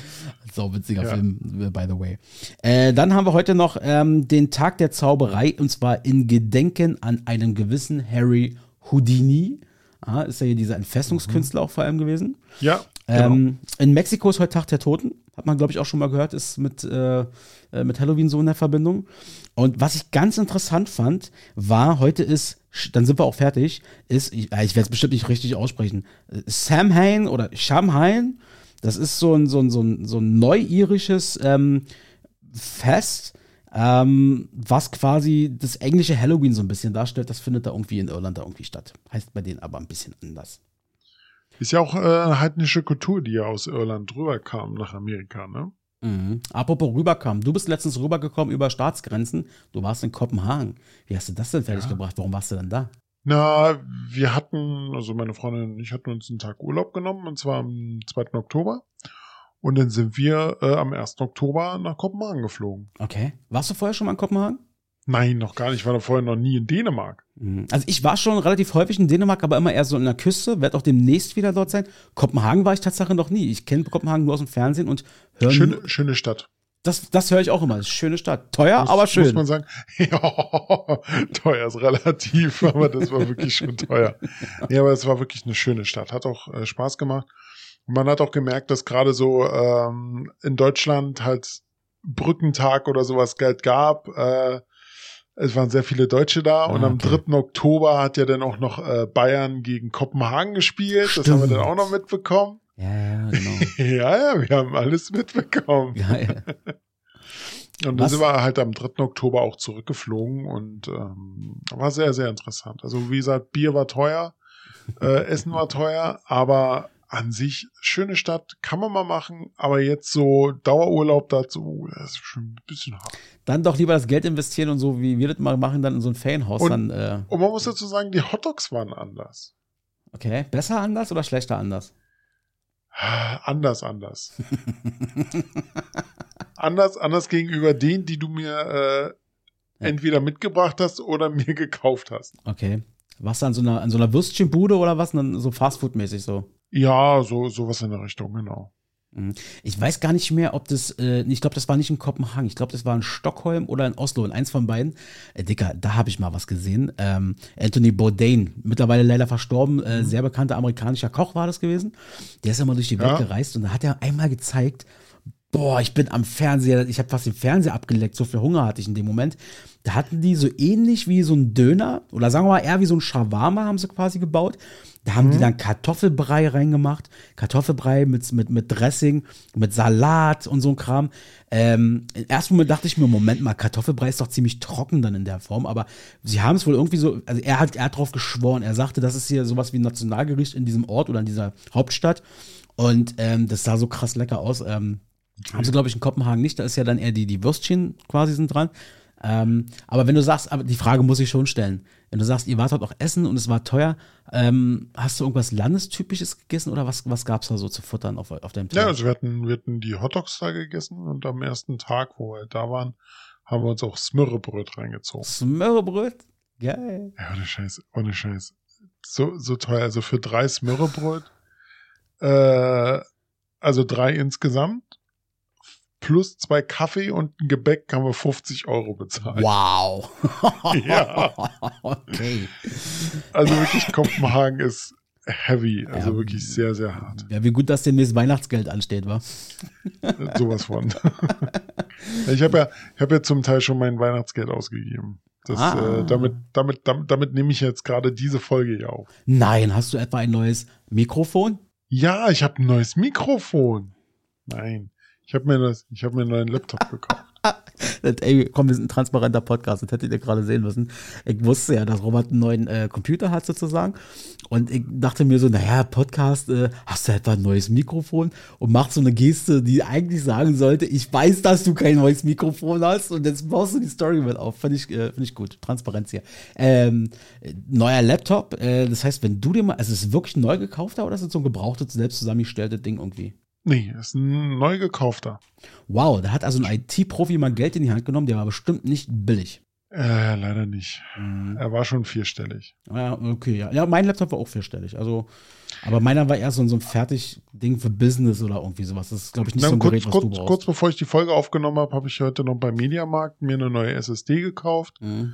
So witziger ja. Film, äh, by the way. Äh, dann haben wir heute noch ähm, den Tag der Zauberei und zwar in Gedenken an einen gewissen Harry Houdini. Ah, ist ja hier dieser Entfesselungskünstler mhm. auch vor allem gewesen. Ja. Ähm, genau. in Mexiko ist heute Tag der Toten. Hat man, glaube ich, auch schon mal gehört, ist mit, äh, äh, mit Halloween so in der Verbindung. Und was ich ganz interessant fand, war, heute ist, dann sind wir auch fertig, ist, ich, ich werde es bestimmt nicht richtig aussprechen, Samhain oder Shamhain. Das ist so ein, so ein, so ein, so ein neuirisches ähm, Fest ähm, was quasi das englische Halloween so ein bisschen darstellt, das findet da irgendwie in Irland da irgendwie statt. Heißt bei denen aber ein bisschen anders. Ist ja auch äh, heidnische Kultur, die ja aus Irland rüberkam nach Amerika, ne? Mhm. Apropos rüberkam, du bist letztens rübergekommen über Staatsgrenzen. Du warst in Kopenhagen. Wie hast du das denn fertig ja. gebracht? Warum warst du denn da? Na, wir hatten, also meine Freundin und ich hatten uns einen Tag Urlaub genommen, und zwar am 2. Oktober. Und dann sind wir äh, am 1. Oktober nach Kopenhagen geflogen. Okay. Warst du vorher schon mal in Kopenhagen? Nein, noch gar nicht. Ich war da vorher noch nie in Dänemark. Mhm. Also ich war schon relativ häufig in Dänemark, aber immer eher so in der Küste. Werde auch demnächst wieder dort sein. Kopenhagen war ich tatsächlich noch nie. Ich kenne Kopenhagen nur aus dem Fernsehen und höre. Schöne, schöne Stadt. Das, das höre ich auch immer. Schöne Stadt. Teuer, muss, aber schön. Muss man sagen. <laughs> Ja, teuer ist relativ, <laughs> aber das war wirklich schon teuer. Nee, aber es war wirklich eine schöne Stadt. Hat auch äh, Spaß gemacht man hat auch gemerkt, dass gerade so ähm, in Deutschland halt Brückentag oder sowas Geld gab. Äh, es waren sehr viele Deutsche da und am 3. Oktober hat ja dann auch noch äh, Bayern gegen Kopenhagen gespielt. Stimmt. Das haben wir dann auch noch mitbekommen. Ja, ja, genau. <laughs> ja, ja, wir haben alles mitbekommen. Ja, ja. <laughs> Und dann sind wir halt am 3. Oktober auch zurückgeflogen und ähm, war sehr, sehr interessant. Also wie gesagt, Bier war teuer, äh, Essen war teuer, aber an sich schöne Stadt, kann man mal machen, aber jetzt so Dauerurlaub dazu, das ist schon ein bisschen hart. Dann doch lieber das Geld investieren und so, wie wir das mal machen, dann in so ein Ferienhaus. Und, dann, äh und man muss dazu sagen, die Hotdogs waren anders. Okay, besser anders oder schlechter anders? Anders, anders. anders, anders gegenüber denen, die du mir äh, entweder mitgebracht hast oder <laughs> mir gekauft hast. Okay. Was an so einer, an so einer Würstchenbude oder was? Dann so Fastfood-mäßig so? Ja, so sowas in der Richtung, genau. Mhm. Ich weiß gar nicht mehr, ob das, äh, ich glaube, das war nicht in Kopenhagen, ich glaube, das war in Stockholm oder in Oslo, in eins von beiden. Äh, Dicker, da habe ich mal was gesehen. Ähm, Anthony Bourdain, mittlerweile leider verstorben, äh, mhm. sehr bekannter amerikanischer Koch war das gewesen. Der ist immer durch die Welt ja. gereist und da hat er einmal gezeigt, boah, ich bin am Fernseher, ich habe fast den Fernseher abgeleckt, so viel Hunger hatte ich in dem Moment. Da hatten die so ähnlich wie so ein Döner oder sagen wir mal eher wie so ein Shawarma haben sie quasi gebaut. Da haben mhm. die dann Kartoffelbrei reingemacht, Kartoffelbrei mit, mit, mit Dressing, mit Salat und so ein Kram. Ähm, Im ersten Moment dachte ich mir, Moment mal, Kartoffelbrei ist doch ziemlich trocken dann in der Form, aber sie haben es wohl irgendwie so, also er hat, er hat drauf geschworen, er sagte, das ist hier sowas wie ein Nationalgericht in diesem Ort oder in dieser Hauptstadt und ähm, das sah so krass lecker aus. Ähm, haben sie, glaube ich, in Kopenhagen nicht. Da ist ja dann eher die, die Würstchen quasi sind dran. Ähm, aber wenn du sagst, aber die Frage muss ich schon stellen. Wenn du sagst, ihr wart dort auch essen und es war teuer, ähm, hast du irgendwas Landestypisches gegessen oder was, was gab es da so zu futtern auf, auf deinem Teller? Ja, also wir hatten, wir hatten die Hotdogs da gegessen und am ersten Tag, wo wir da waren, haben wir uns auch Smörrebröt reingezogen. Smörrebröt? Geil. Ja, ohne Scheiß, ohne Scheiß. So, so teuer. Also für drei Smörrebröt, äh, also drei insgesamt plus zwei Kaffee und ein Gebäck haben wir 50 Euro bezahlt. Wow. <laughs> ja. okay. Also wirklich, Kopenhagen ist heavy, also ja, wirklich sehr, sehr hart. Ja, wie gut, dass demnächst Weihnachtsgeld ansteht, wa? <laughs> Sowas von. ich habe ja, ich habe ja zum Teil schon mein Weihnachtsgeld ausgegeben. Das, ah. äh, damit, damit, damit, damit nehme ich jetzt gerade diese Folge ja auf. Nein, hast du etwa ein neues Mikrofon? Ja, ich habe ein neues Mikrofon. Nein. Ich habe mir, hab mir einen neuen Laptop gekauft. <laughs> Ey, komm, wir sind ein transparenter Podcast, das hättet ihr gerade sehen müssen. Ich wusste ja, dass Robert einen neuen äh, Computer hat sozusagen. Und ich dachte mir so, naja, Podcast, äh, hast du etwa ein neues Mikrofon? Und macht so eine Geste, die eigentlich sagen sollte, ich weiß, dass du kein neues Mikrofon hast und jetzt baust du die Story mit auf. Finde ich, äh, find ich gut. Transparenz hier. Ähm, neuer Laptop, äh, das heißt, wenn du dir mal, also ist es wirklich neu gekaufter oder ist es so ein gebrauchtes, selbst zusammengestelltes Ding irgendwie? Nee, ist ein neu gekaufter. Wow, da hat also ein IT-Profi mal Geld in die Hand genommen, der war bestimmt nicht billig. Äh, leider nicht. Mhm. Er war schon vierstellig. Ja, okay, ja. Ja, mein Laptop war auch vierstellig. Also, aber meiner war eher so, so ein Fertig-Ding für Business oder irgendwie sowas. Das ist, glaube ich, nicht Na, so ein kurz, Gerät, was kurz, du brauchst. Kurz bevor ich die Folge aufgenommen habe, habe ich heute noch beim Mediamarkt mir eine neue SSD gekauft. Mhm.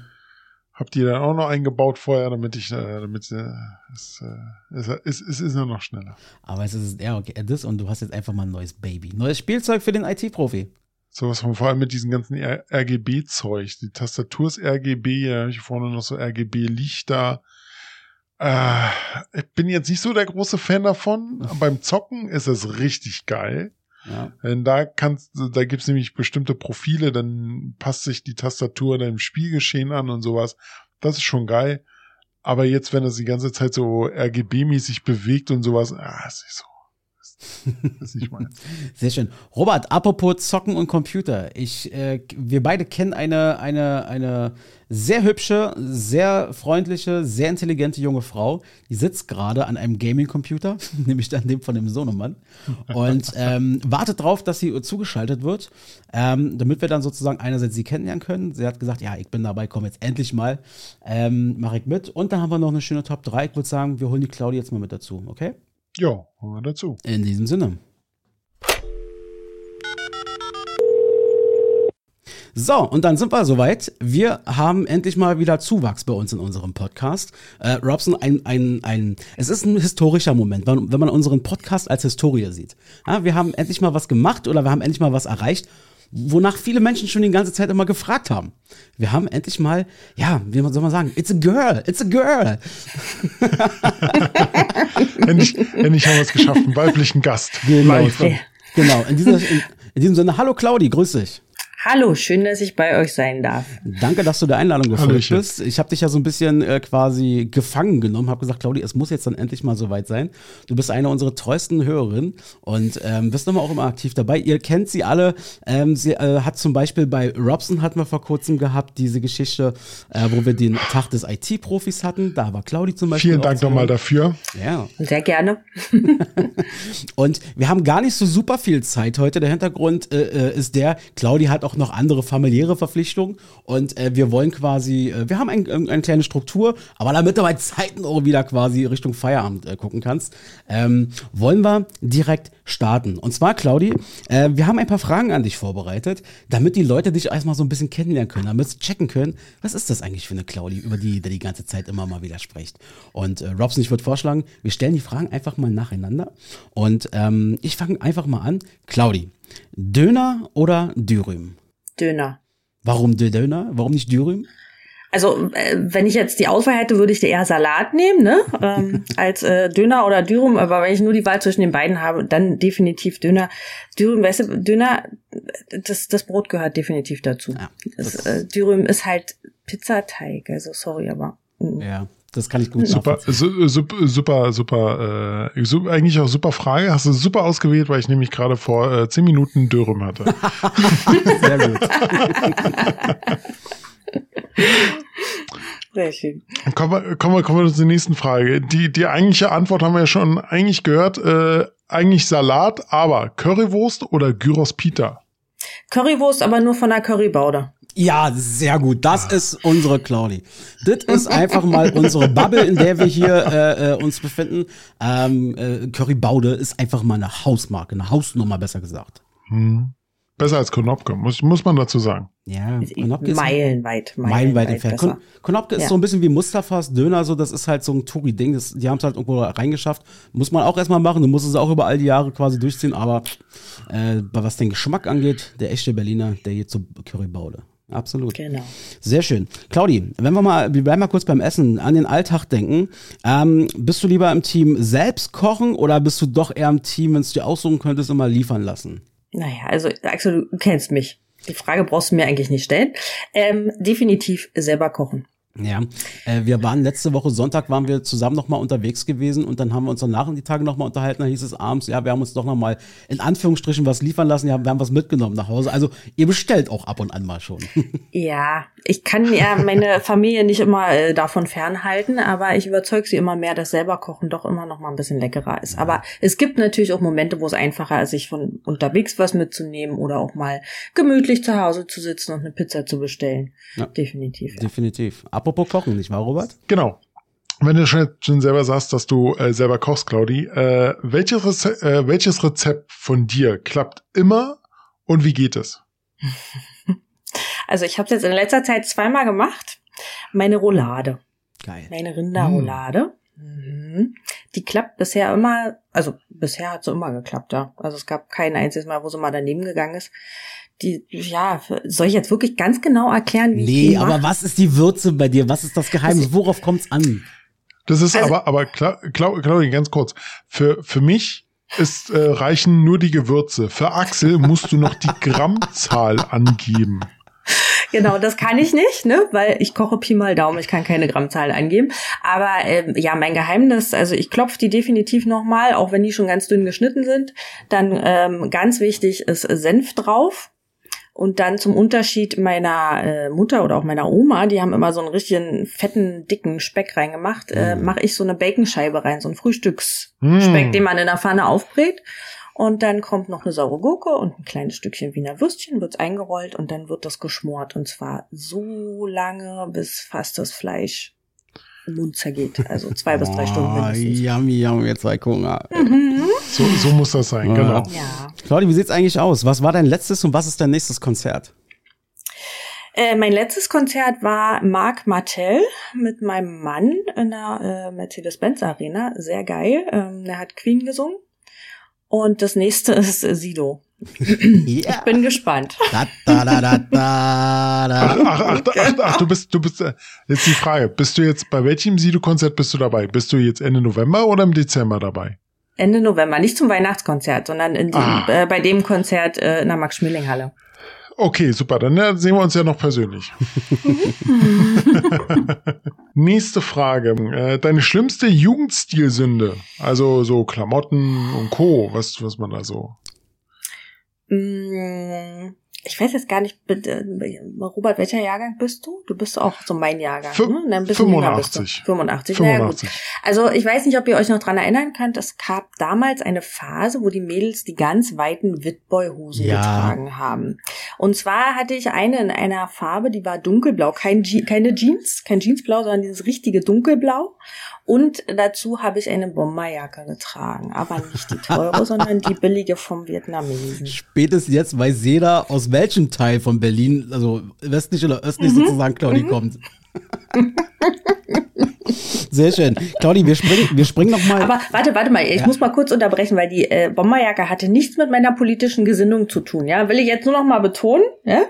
Hab die dann auch noch eingebaut vorher, damit ich, äh, damit äh, es, äh, es, es, es ist nur noch schneller. Aber es ist, ja, okay, das und du hast jetzt einfach mal ein neues Baby. Neues Spielzeug für den IT-Profi. Sowas von, vor allem mit diesem ganzen RGB-Zeug. Die Tastatur ist RGB, ja, ich vorne noch so RGB-Lichter. Äh, ich bin jetzt nicht so der große Fan davon. <laughs> Beim Zocken ist es richtig geil. Ja. Denn da kannst, da gibt's nämlich bestimmte Profile, dann passt sich die Tastatur deinem Spielgeschehen an und sowas. Das ist schon geil. Aber jetzt, wenn es die ganze Zeit so RGB-mäßig bewegt und sowas, ah, ist nicht so. <laughs> Das ist nicht Sehr schön. Robert, apropos Zocken und Computer. Ich, äh, wir beide kennen eine, eine, eine sehr hübsche, sehr freundliche, sehr intelligente junge Frau. Die sitzt gerade an einem Gaming-Computer, <laughs> nämlich an dem von dem Sohnemann, und <laughs> ähm, wartet darauf, dass sie zugeschaltet wird, ähm, damit wir dann sozusagen einerseits sie kennenlernen können. Sie hat gesagt, ja, ich bin dabei, komm jetzt endlich mal, ähm, mache ich mit. Und dann haben wir noch eine schöne Top 3. Ich würde sagen, wir holen die Claudia jetzt mal mit dazu, okay? Ja, holen wir dazu. In diesem Sinne. So, und dann sind wir soweit. Wir haben endlich mal wieder Zuwachs bei uns in unserem Podcast. Äh, Robson, ein, ein, ein, es ist ein historischer Moment, wenn, wenn man unseren Podcast als Historie sieht. Ja, wir haben endlich mal was gemacht oder wir haben endlich mal was erreicht, wonach viele Menschen schon die ganze Zeit immer gefragt haben. Wir haben endlich mal, ja, wie soll man sagen, it's a girl, it's a girl. <laughs> endlich, endlich haben wir es geschafft, einen weiblichen Gast. Genau, genau. In, dieser, in, in diesem Sinne, hallo Claudi, grüß dich. Hallo, schön, dass ich bei euch sein darf. Danke, dass du der Einladung gefolgt bist. Ich habe dich ja so ein bisschen äh, quasi gefangen genommen, habe gesagt, Claudia, es muss jetzt dann endlich mal soweit sein. Du bist eine unserer treuesten Hörerinnen und ähm, bist nochmal auch immer aktiv dabei. Ihr kennt sie alle. Ähm, sie äh, hat zum Beispiel bei Robson hatten wir vor kurzem gehabt diese Geschichte, äh, wo wir den Tag des IT-Profis hatten. Da war Claudi zum Beispiel. Vielen Dank nochmal dafür. Ja. Sehr gerne. <laughs> und wir haben gar nicht so super viel Zeit heute. Der Hintergrund äh, äh ist der, Claudi hat auch noch andere familiäre Verpflichtungen und äh, wir wollen quasi, äh, wir haben ein, eine kleine Struktur, aber damit du bei Zeiten auch wieder quasi Richtung Feierabend äh, gucken kannst, ähm, wollen wir direkt starten. Und zwar, Claudi, äh, wir haben ein paar Fragen an dich vorbereitet, damit die Leute dich erstmal so ein bisschen kennenlernen können, damit sie checken können, was ist das eigentlich für eine Claudi, über die der die ganze Zeit immer mal wieder spricht. Und äh, Robson, ich würde vorschlagen, wir stellen die Fragen einfach mal nacheinander und ähm, ich fange einfach mal an. Claudi, Döner oder Dürüm? Döner. Warum Döner? Warum nicht Dürüm? Also, äh, wenn ich jetzt die Auswahl hätte, würde ich dir eher Salat nehmen, ne? Ähm, <laughs> als äh, Döner oder Dürüm. Aber wenn ich nur die Wahl zwischen den beiden habe, dann definitiv Döner. Dürüm, weißt du, Döner, das, das Brot gehört definitiv dazu. Ja, das, äh, Dürüm ist halt Pizzateig. Also, sorry, aber. mm. Ja, das kann ich gut Super, su- super, super, super, äh, su- eigentlich auch super Frage. Hast du super ausgewählt, weil ich nämlich gerade vor äh, zehn Minuten Dürüm hatte. <laughs> Sehr gut. <laughs> Sehr schön. Kommen wir, kommen wir, kommen wir zur nächsten Frage. Die, die eigentliche Antwort haben wir ja schon eigentlich gehört. Äh, eigentlich Salat, aber Currywurst oder Gyros Pita? Currywurst, aber nur von der Currybaude. Ja, sehr gut. Das ist unsere Claudi. Das ist einfach mal unsere Bubble, in der wir hier äh, äh, uns befinden. Ähm, äh, Currybaude ist einfach mal eine Hausmarke, eine Hausnummer, besser gesagt. Hm. Besser als Konopke, muss, muss man dazu sagen. Ja, Konopke ist Meilenweit, meilenweit entfernt. besser. Kon Konopke ist Ja. so ein bisschen wie Mustafas Döner, so das ist halt so ein Touri-Ding. Die haben es halt irgendwo reingeschafft. Muss man auch erstmal machen. Du musst es auch über all die Jahre quasi durchziehen, aber äh, was den Geschmack angeht, der echte Berliner, der geht zur Currybaude. Absolut. Genau. Sehr schön. Claudi, wenn wir mal, wir bleiben mal kurz beim Essen, an den Alltag denken. Ähm, bist du lieber im Team selbst kochen oder bist du doch eher im Team, wenn es dir aussuchen könntest, immer liefern lassen? Naja, also Axel, du kennst mich. Die Frage brauchst du mir eigentlich nicht stellen. Ähm, definitiv selber kochen. Ja, äh, wir waren letzte Woche Sonntag waren wir zusammen nochmal unterwegs gewesen und dann haben wir uns danach in die Tage nochmal unterhalten. Da hieß es abends, ja, wir haben uns doch nochmal in Anführungsstrichen was liefern lassen, ja, wir haben was mitgenommen nach Hause. Also ihr bestellt auch ab und an mal schon. <laughs> Ja, ich kann ja meine Familie nicht immer äh, davon fernhalten, aber ich überzeuge sie immer mehr, dass selber Kochen doch immer noch mal ein bisschen leckerer ist. Aber es gibt natürlich auch Momente, wo es einfacher ist, sich von unterwegs was mitzunehmen oder auch mal gemütlich zu Hause zu sitzen und eine Pizza zu bestellen. Ja. Definitiv. Ja. Definitiv. Apropos Kochen, nicht wahr, Robert? Genau. Wenn du schon, schon selber sagst, dass du äh, selber kochst, Claudi, äh, welches, Reze äh, welches Rezept von dir klappt immer und wie geht es? <laughs> Also ich habe es jetzt in letzter Zeit zweimal gemacht. Meine Roulade. Geil. Meine Rinderroulade. Mhm. Die klappt bisher immer, also bisher hat sie immer geklappt, ja. Also es gab kein einziges Mal, wo sie mal daneben gegangen ist. Die, ja, soll ich jetzt wirklich ganz genau erklären, wie ich Nee, aber was ist die Würze bei dir? Was ist das Geheimnis? Worauf kommt's an? Das ist Also- aber, aber Cla Cla ganz kurz. Für, für mich ist, äh, reichen nur die Gewürze. Für Axel musst du noch die <laughs> Grammzahl angeben. Genau, das kann ich nicht, ne, weil ich koche Pi mal Daumen, ich kann keine Grammzahlen angeben. Aber ähm, ja, mein Geheimnis, also ich klopfe die definitiv nochmal, auch wenn die schon ganz dünn geschnitten sind. Dann ähm, ganz wichtig ist Senf drauf. Und dann zum Unterschied meiner äh, Mutter oder auch meiner Oma, die haben immer so einen richtigen fetten, dicken Speck reingemacht, äh, Mhm. mache ich so eine Baconscheibe rein, so einen Frühstücksspeck, Mm. den man in der Pfanne aufbrät. Und dann kommt noch eine saure Gurke und ein kleines Stückchen Wiener Würstchen, wird's eingerollt und dann wird das geschmort. Und zwar so lange, bis fast das Fleisch Mund zergeht. Also zwei bis drei Stunden Oh, mindestens. yummy, yummy, jetzt zwei Hunger. Mhm. So, so muss das sein, Ja. genau. Ja. Claudi, wie sieht's eigentlich aus? Was war dein letztes und was ist dein nächstes Konzert? Äh, mein letztes Konzert war Marc Martell mit meinem Mann in der äh, Mercedes-Benz Arena. Sehr geil. Ähm, er hat Queen gesungen. Und das nächste <laughs> ist äh, Sido. Ja. Ich bin gespannt. Da, da, da, da, da, Ach, da. ach, ach, ach, ach, du bist, du bist, äh, jetzt die Frage, bist du jetzt, bei welchem Sido-Konzert bist du dabei? Bist du jetzt Ende November oder im Dezember dabei? Ende November, nicht zum Weihnachtskonzert, sondern in die, Ah. äh, bei dem Konzert äh, in der Max-Schmeling-Halle. Okay, super, dann äh, sehen wir uns ja noch persönlich. <laughs> Nächste Frage. Äh, deine schlimmste Jugendstilsünde? Also so Klamotten und Co., was, was man da so. Mm, Ich weiß jetzt gar nicht, bitte, Robert, welcher Jahrgang bist du? Du bist auch so mein Jahrgang, Fü- ne? Ein bisschen jünger bist du. 85. 85. Naja, gut. 85. Also ich weiß nicht, ob ihr euch noch dran erinnern könnt, es gab damals eine Phase, wo die Mädels die ganz weiten Witboy-Hosen Ja. getragen haben. Und zwar hatte ich eine in einer Farbe, die war dunkelblau, kein Je keine Jeans, kein Jeansblau, sondern dieses richtige dunkelblau. Und dazu habe ich eine Bomberjacke getragen, aber nicht die teure, sondern die billige vom Vietnamesen. Spätestens jetzt weiß jeder, aus welchem Teil von Berlin, also westlich oder östlich Mhm. sozusagen, Claudi kommt. Sehr schön. Claudi, wir springen, wir springen noch mal. Aber warte, warte mal, ich Ja. muss mal kurz unterbrechen, weil die äh, Bomberjacke hatte nichts mit meiner politischen Gesinnung zu tun, ja? Will ich jetzt nur noch mal betonen, ja?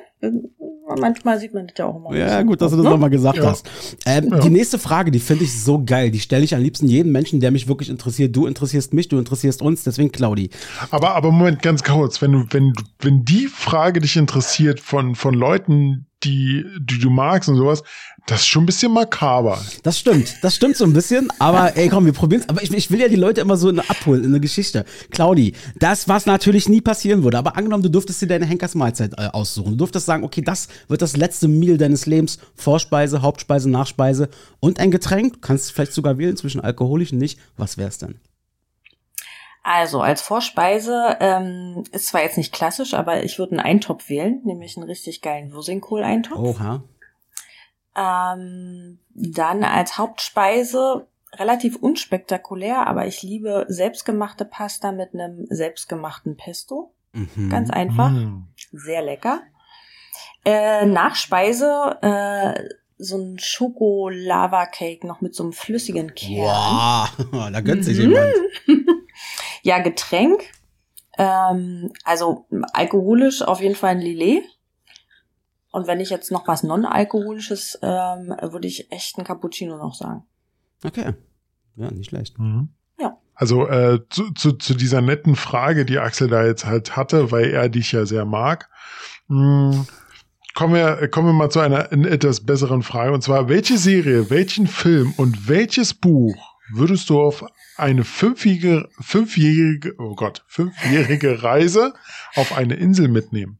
Manchmal sieht man das ja auch immer. Ja, gut, dass du das Ne? nochmal gesagt Ja. hast. Ähm, Ja. Die nächste Frage, die finde ich so geil. Die stelle ich am liebsten jedem Menschen, der mich wirklich interessiert. Du interessierst mich, du interessierst uns, deswegen Claudi. Aber, aber Moment, ganz kurz, wenn du, wenn, du- wenn die Frage dich interessiert von, von Leuten, die, die du magst und sowas, das ist schon ein bisschen makaber. Das stimmt, das stimmt so ein bisschen, aber ey, komm, wir probieren's. Aber ich, ich will ja die Leute immer so in abholen, in eine Geschichte. Claudi, das, was natürlich nie passieren würde, aber angenommen, du dürftest dir deine Henkersmahlzeit äh, aussuchen. Du dürftest sagen, okay, das wird das letzte Meal deines Lebens, Vorspeise, Hauptspeise, Nachspeise und ein Getränk. Du kannst vielleicht sogar wählen zwischen alkoholisch und nicht. Was wär's denn? Also als Vorspeise ähm, ist zwar jetzt nicht klassisch, aber ich würde einen Eintopf wählen, nämlich einen richtig geilen Würsingkohl-Eintopf. Oha. Ähm, dann als Hauptspeise relativ unspektakulär, aber ich liebe selbstgemachte Pasta mit einem selbstgemachten Pesto. Mhm. Ganz einfach, Hm. sehr lecker. Äh, Nachspeise äh, so ein Schoko-Lava-Cake noch mit so einem flüssigen Kern. Wow, <laughs> da gönnt sich Mhm. jemand. <laughs> Ja, Getränk. Ähm, also alkoholisch auf jeden Fall ein Lillet. Und wenn ich jetzt noch was non-alkoholisches, ähm, würde ich echt ein Cappuccino noch sagen. Okay. Ja, nicht schlecht. Mhm. Ja. Also äh, zu, zu, zu dieser netten Frage, die Axel da jetzt halt hatte, weil er dich ja sehr mag, mh, kommen, wir, kommen wir mal zu einer etwas besseren Frage. Und zwar, welche Serie, welchen Film und welches Buch würdest du auf eine fünfjährige, fünfjährige, oh Gott, fünfjährige Reise auf eine Insel mitnehmen?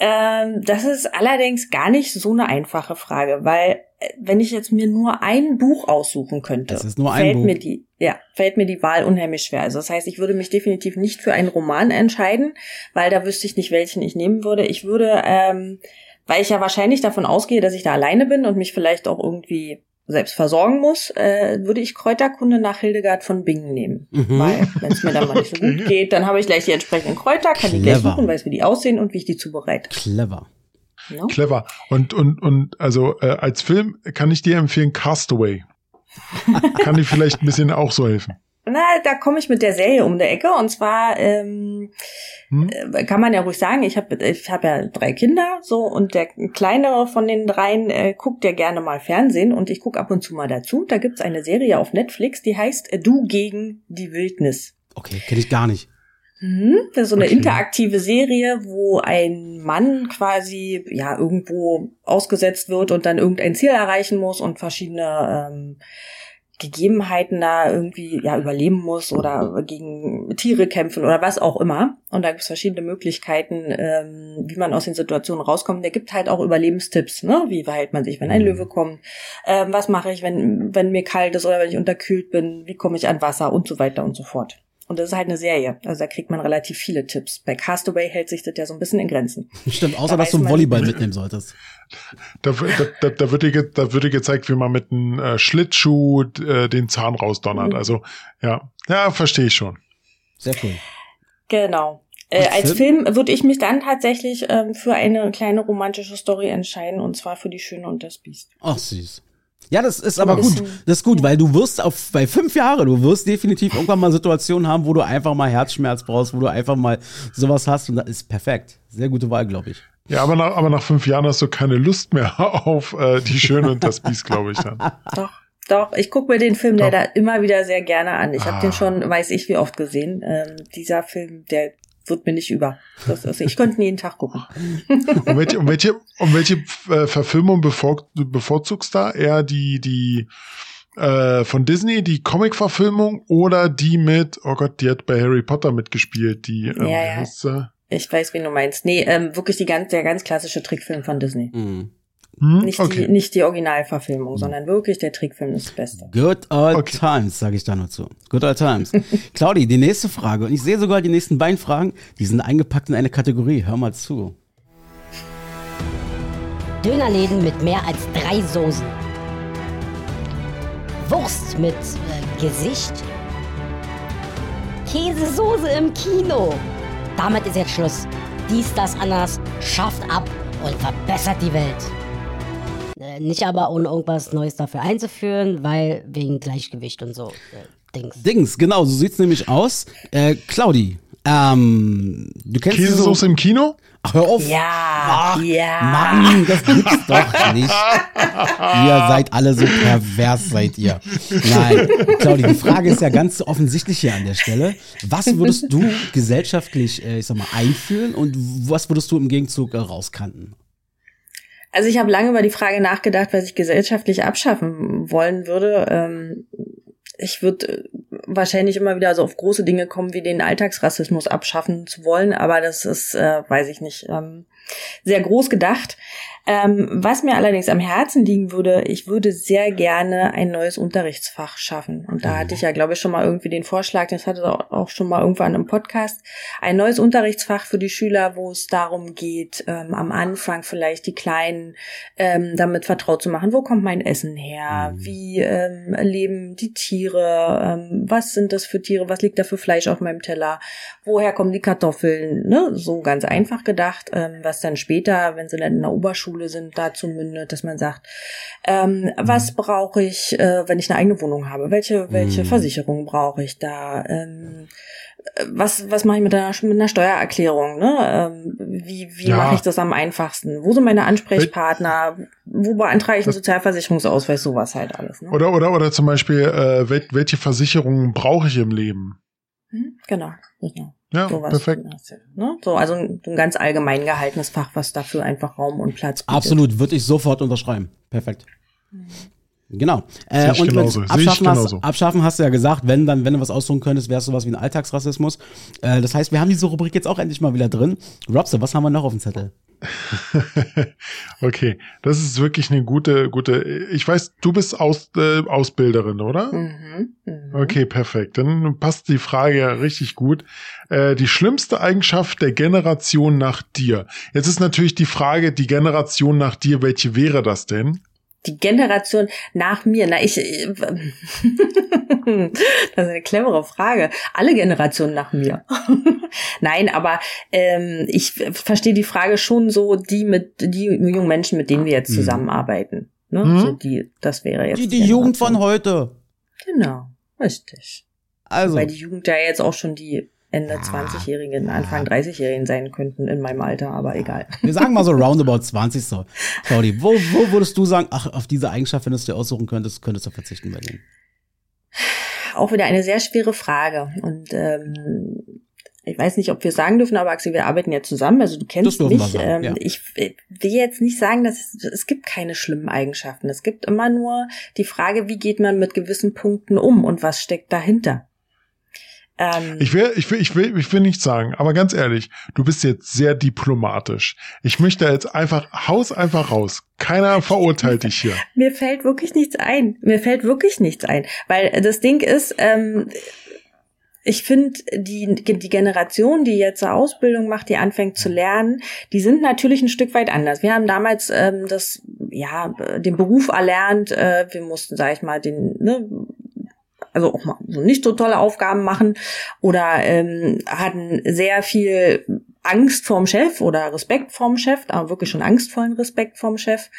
Ähm, das ist allerdings gar nicht so eine einfache Frage, weil äh, wenn ich jetzt mir nur ein Buch aussuchen könnte, Es ist nur ein fällt Buch. mir die, ja, fällt mir die Wahl unheimlich schwer. Also das heißt, ich würde mich definitiv nicht für einen Roman entscheiden, weil da wüsste ich nicht, welchen ich nehmen würde. Ich würde, ähm, weil ich ja wahrscheinlich davon ausgehe, dass ich da alleine bin und mich vielleicht auch irgendwie selbst versorgen muss, äh, würde ich Kräuterkunde nach Hildegard von Bingen nehmen. Mhm. Weil, wenn es mir dann mal nicht so gut <laughs> geht, dann habe ich gleich die entsprechenden Kräuter, kann die gleich Clever. suchen, weiß, wie die aussehen und wie ich die zubereite. Clever. Ne? Clever. Und, und, und also äh, als Film kann ich dir empfehlen Castaway. <laughs> kann dir vielleicht ein bisschen auch so helfen. Na, da komme ich mit der Serie um der Ecke und zwar ähm, Hm? äh, kann man ja ruhig sagen, ich habe ich hab ja drei Kinder so und der kleinere von den dreien äh, guckt ja gerne mal Fernsehen und ich gucke ab und zu mal dazu. Da gibt's eine Serie auf Netflix, die heißt äh, Du gegen die Wildnis. Okay, kenne ich gar nicht. Mhm. Das ist so eine Okay. interaktive Serie, wo ein Mann quasi ja irgendwo ausgesetzt wird und dann irgendein Ziel erreichen muss und verschiedene ähm, Gegebenheiten da irgendwie ja überleben muss oder gegen Tiere kämpfen oder was auch immer. Und da gibt es verschiedene Möglichkeiten, ähm, wie man aus den Situationen rauskommt. Der gibt halt auch Überlebenstipps, ne? Wie verhält man sich, wenn ein Mhm. Löwe kommt? Ähm, was mache ich, wenn, wenn mir kalt ist oder wenn ich unterkühlt bin? Wie komme ich an Wasser und so weiter und so fort. Und das ist halt eine Serie. Also da kriegt man relativ viele Tipps. Bei Castaway hält sich das ja so ein bisschen in Grenzen. <laughs> Stimmt, außer Da dass du einen man- Volleyball mitnehmen solltest. Da, da, da, da, wird dir, ge- da wird dir gezeigt, wie man mit einem äh, Schlittschuh äh, den Zahn rausdonnert. Mhm. Also, ja, ja, verstehe ich schon. Sehr cool. Genau. Äh, als Film würde ich mich dann tatsächlich ähm, für eine kleine romantische Story entscheiden und zwar für die Schöne und das Biest. Ach, süß. Ja, das ist aber gut. Das ist gut, weil du wirst auf, bei fünf Jahre, du wirst definitiv irgendwann mal Situationen haben, wo du einfach mal Herzschmerz brauchst, wo du einfach mal sowas hast und das ist perfekt. Sehr gute Wahl, glaube ich. Ja, aber nach, aber nach fünf Jahren hast du keine Lust mehr <laughs> auf äh, die Schöne und das Biest, glaube ich dann. <laughs> Doch, doch. Ich gucke mir den Film Doch. leider immer wieder sehr gerne an. Ich habe Ah. den schon, weiß ich wie oft gesehen. Ähm, dieser Film, der wird mir nicht über. Das ist, ich könnte jeden Tag gucken. <laughs> Und welche, und welche, und welche äh, Verfilmung bevor, bevorzugst da? Eher die, die äh, von Disney, die Comic-Verfilmung oder die mit, oh Gott, die hat bei Harry Potter mitgespielt, die, ähm, Ja, ja. heißt sie? Ich weiß, wen du meinst. Nee, ähm, wirklich die ganz, der ganz klassische Trickfilm von Disney. Mhm. Hm? Nicht, okay. die, nicht die Originalverfilmung, sondern wirklich der Trickfilm ist das Beste. Good old Okay. times, sage ich da nur zu. Good old times. <laughs> Claudi, die nächste Frage. Und ich sehe sogar die nächsten beiden Fragen, die sind eingepackt in eine Kategorie. Hör mal zu. Dönerläden mit mehr als drei Soßen. Wurst mit äh, Gesicht. Käsesoße im Kino. Damit ist jetzt Schluss. Dies, das, anders schafft ab und verbessert die Welt. Äh, nicht aber ohne irgendwas Neues dafür einzuführen, weil wegen Gleichgewicht und so. Äh, Dings. Dings, genau, so sieht's nämlich aus. Äh, Claudi, ähm, du kennst Käsesoße im Kino? Ach, hör auf. Ja, Ach, ja. Mann, das gibt's doch nicht. Ihr seid alle so pervers, seid ihr. Nein, Claudi, die Frage ist ja ganz offensichtlich hier an der Stelle. Was würdest du gesellschaftlich, äh, ich sag mal, einführen und was würdest du im Gegenzug äh, rauskanten? Also ich habe lange über die Frage nachgedacht, was ich gesellschaftlich abschaffen wollen würde. Ähm, ich würde wahrscheinlich immer wieder so auf große Dinge kommen, wie den Alltagsrassismus abschaffen zu wollen, aber das ist, äh, weiß ich nicht, ähm, sehr groß gedacht. Ähm, was mir allerdings am Herzen liegen würde, ich würde sehr gerne ein neues Unterrichtsfach schaffen. Und da hatte ich ja, glaube ich, schon mal irgendwie den Vorschlag, das hatte auch auch schon mal irgendwann im Podcast, ein neues Unterrichtsfach für die Schüler, wo es darum geht, ähm, am Anfang vielleicht die Kleinen ähm, damit vertraut zu machen, wo kommt mein Essen her, wie ähm, leben die Tiere, ähm, was sind das für Tiere, was liegt da für Fleisch auf meinem Teller, woher kommen die Kartoffeln, ne? so ganz einfach gedacht, ähm, was dann später, wenn sie dann in der Oberschule sind, dazu mündet, dass man sagt, ähm, was brauche ich, äh, wenn ich eine eigene Wohnung habe, welche, welche Mhm. Versicherung brauche ich da, ähm, äh, was, was mache ich mit einer, mit einer Steuererklärung, ne? Ähm, wie wie Ja. mache ich das am einfachsten? Wo sind meine Ansprechpartner? Wo beantrage ich einen Sozialversicherungsausweis? Sowas halt alles. Ne? Oder, oder, oder zum Beispiel, äh, wel welche Versicherungen brauche ich im Leben? Hm? Genau, genau. Ja, Sowas. perfekt. Ne? So, also ein, ein ganz allgemein gehaltenes Fach, was dafür einfach Raum und Platz bietet. Absolut, würde ich sofort unterschreiben. Perfekt. Genau. Äh, und genauso. Abschaffen, hast. Abschaffen hast du ja gesagt, wenn dann, wenn du was aussuchen könntest, wäre es sowas wie ein Alltagsrassismus. Äh, das heißt, wir haben diese Rubrik jetzt auch endlich mal wieder drin. Robster, was haben wir noch auf dem Zettel? <laughs> okay, das ist wirklich eine gute, gute. Ich weiß, du bist Aus, äh, Ausbilderin, oder? Mhm. Mhm. Okay, perfekt. Dann passt die Frage ja richtig gut. Äh, die schlimmste Eigenschaft der Generation nach dir. Jetzt ist natürlich die Frage, die Generation nach dir, welche wäre das denn? Die Generation nach mir, na ich, äh, <laughs> das ist eine clevere Frage. Alle Generationen nach mir. <laughs> Nein, aber ähm, ich verstehe die Frage schon so, die mit die jungen Menschen, mit denen wir jetzt Mhm. zusammenarbeiten. Ne? Mhm. So die, das wäre jetzt Die, die Jugend von heute. Genau, richtig. Also, Weil die Jugend ja jetzt auch schon die Ende 20-Jährigen, Anfang 30-Jährigen sein könnten in meinem Alter, aber egal. wir sagen mal so <laughs> roundabout 20 so. Claudi, wo, wo würdest du sagen, ach, auf diese Eigenschaft, wenn du es dir aussuchen könntest, könntest du verzichten bei denen? Auch wieder eine sehr schwere Frage. Und ähm, ich weiß nicht, ob wir sagen dürfen, aber Axel, wir arbeiten ja zusammen. Also du kennst mich. sagen, ähm, ja. Ich äh, will jetzt nicht sagen, dass es, es gibt keine schlimmen Eigenschaften. Es gibt immer nur die Frage, wie geht man mit gewissen Punkten um und was steckt dahinter. Ähm, Ich will, ich will, ich will, ich will nicht sagen, aber ganz ehrlich, du bist jetzt sehr diplomatisch. Ich möchte jetzt einfach, haus einfach raus. Keiner verurteilt <laughs> dich hier. Mir fällt wirklich nichts ein. Mir fällt wirklich nichts ein. Weil das Ding ist, ähm, ich finde, die, die Generation, die jetzt eine Ausbildung macht, die anfängt zu lernen, die sind natürlich ein Stück weit anders. Wir haben damals ähm, das, ja, den Beruf erlernt, äh, wir mussten, sag ich mal, den, ne, also auch mal so nicht so tolle Aufgaben machen oder ähm, hatten sehr viel Angst vorm Chef oder Respekt vorm Chef, aber wirklich schon angstvollen Respekt vorm Chef.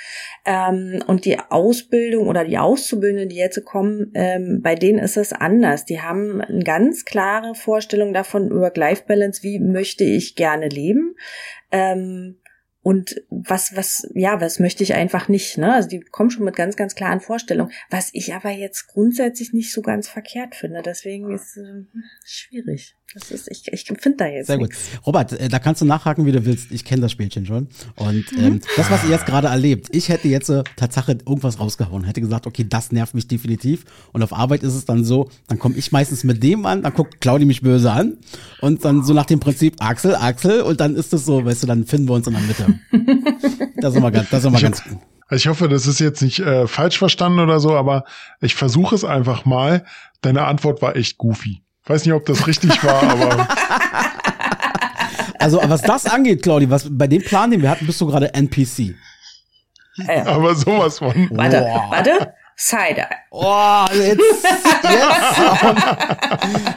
Ähm, und die Ausbildung oder die Auszubildenden, die jetzt kommen, ähm, bei denen ist es anders. Die haben eine ganz klare Vorstellung davon über Work-Life-Balance, wie möchte ich gerne leben. Ähm, und was, was, ja, was möchte ich einfach nicht, ne? Also die kommen schon mit ganz, ganz klaren Vorstellungen, was ich aber jetzt grundsätzlich nicht so ganz verkehrt finde. Deswegen ist äh, schwierig. Das ist, ich, ich finde da jetzt Sehr gut. nichts. Robert, äh, da kannst du nachhaken, wie du willst. Ich kenne das Spielchen schon. Und ähm, das, was ihr jetzt gerade erlebt, ich hätte jetzt äh, Tatsache irgendwas rausgehauen, hätte gesagt, okay, das nervt mich definitiv. Und auf Arbeit ist es dann so, dann komme ich meistens mit dem an, dann guckt Claudi mich böse an und dann so nach dem Prinzip Axel, Axel und dann ist es so, weißt du, dann finden wir uns in der Mitte. <laughs> Das ist immer ganz, das ist immer Ich ganz. Also ich hoffe, das ist jetzt nicht äh, falsch verstanden oder so, aber ich versuche es einfach mal. Deine Antwort war echt goofy. Weiß nicht, ob das richtig war, aber <laughs> Also was das angeht, Claudi, was bei dem Plan, den wir hatten, bist du gerade NPC. Äh, aber sowas von. warte, Boah. warte, Side-Eye. Oh, jetzt, jetzt, <laughs> hauen,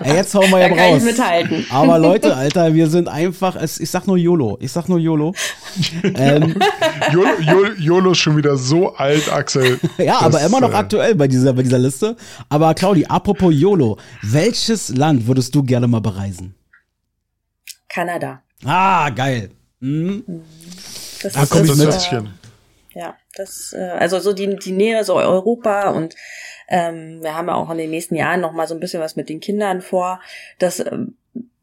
ey, jetzt hauen wir ja Da kann raus. ich mithalten. Aber Leute, Alter, wir sind einfach, es, ich sag nur YOLO. Ich sag nur YOLO. ähm, Jolo, Jolo, Jolo ist schon wieder so alt, Axel. <laughs> ja, Das, aber immer noch äh, aktuell bei dieser, bei dieser Liste. Aber Claudi, apropos YOLO, welches Land würdest du gerne mal bereisen? Kanada. Ah, geil. Hm? Das Da komm ich Das mit. äh. Ja, das, äh, also so die, die Nähe so Europa und ähm, wir haben ja auch in den nächsten Jahren noch mal so ein bisschen was mit den Kindern vor. Das ähm,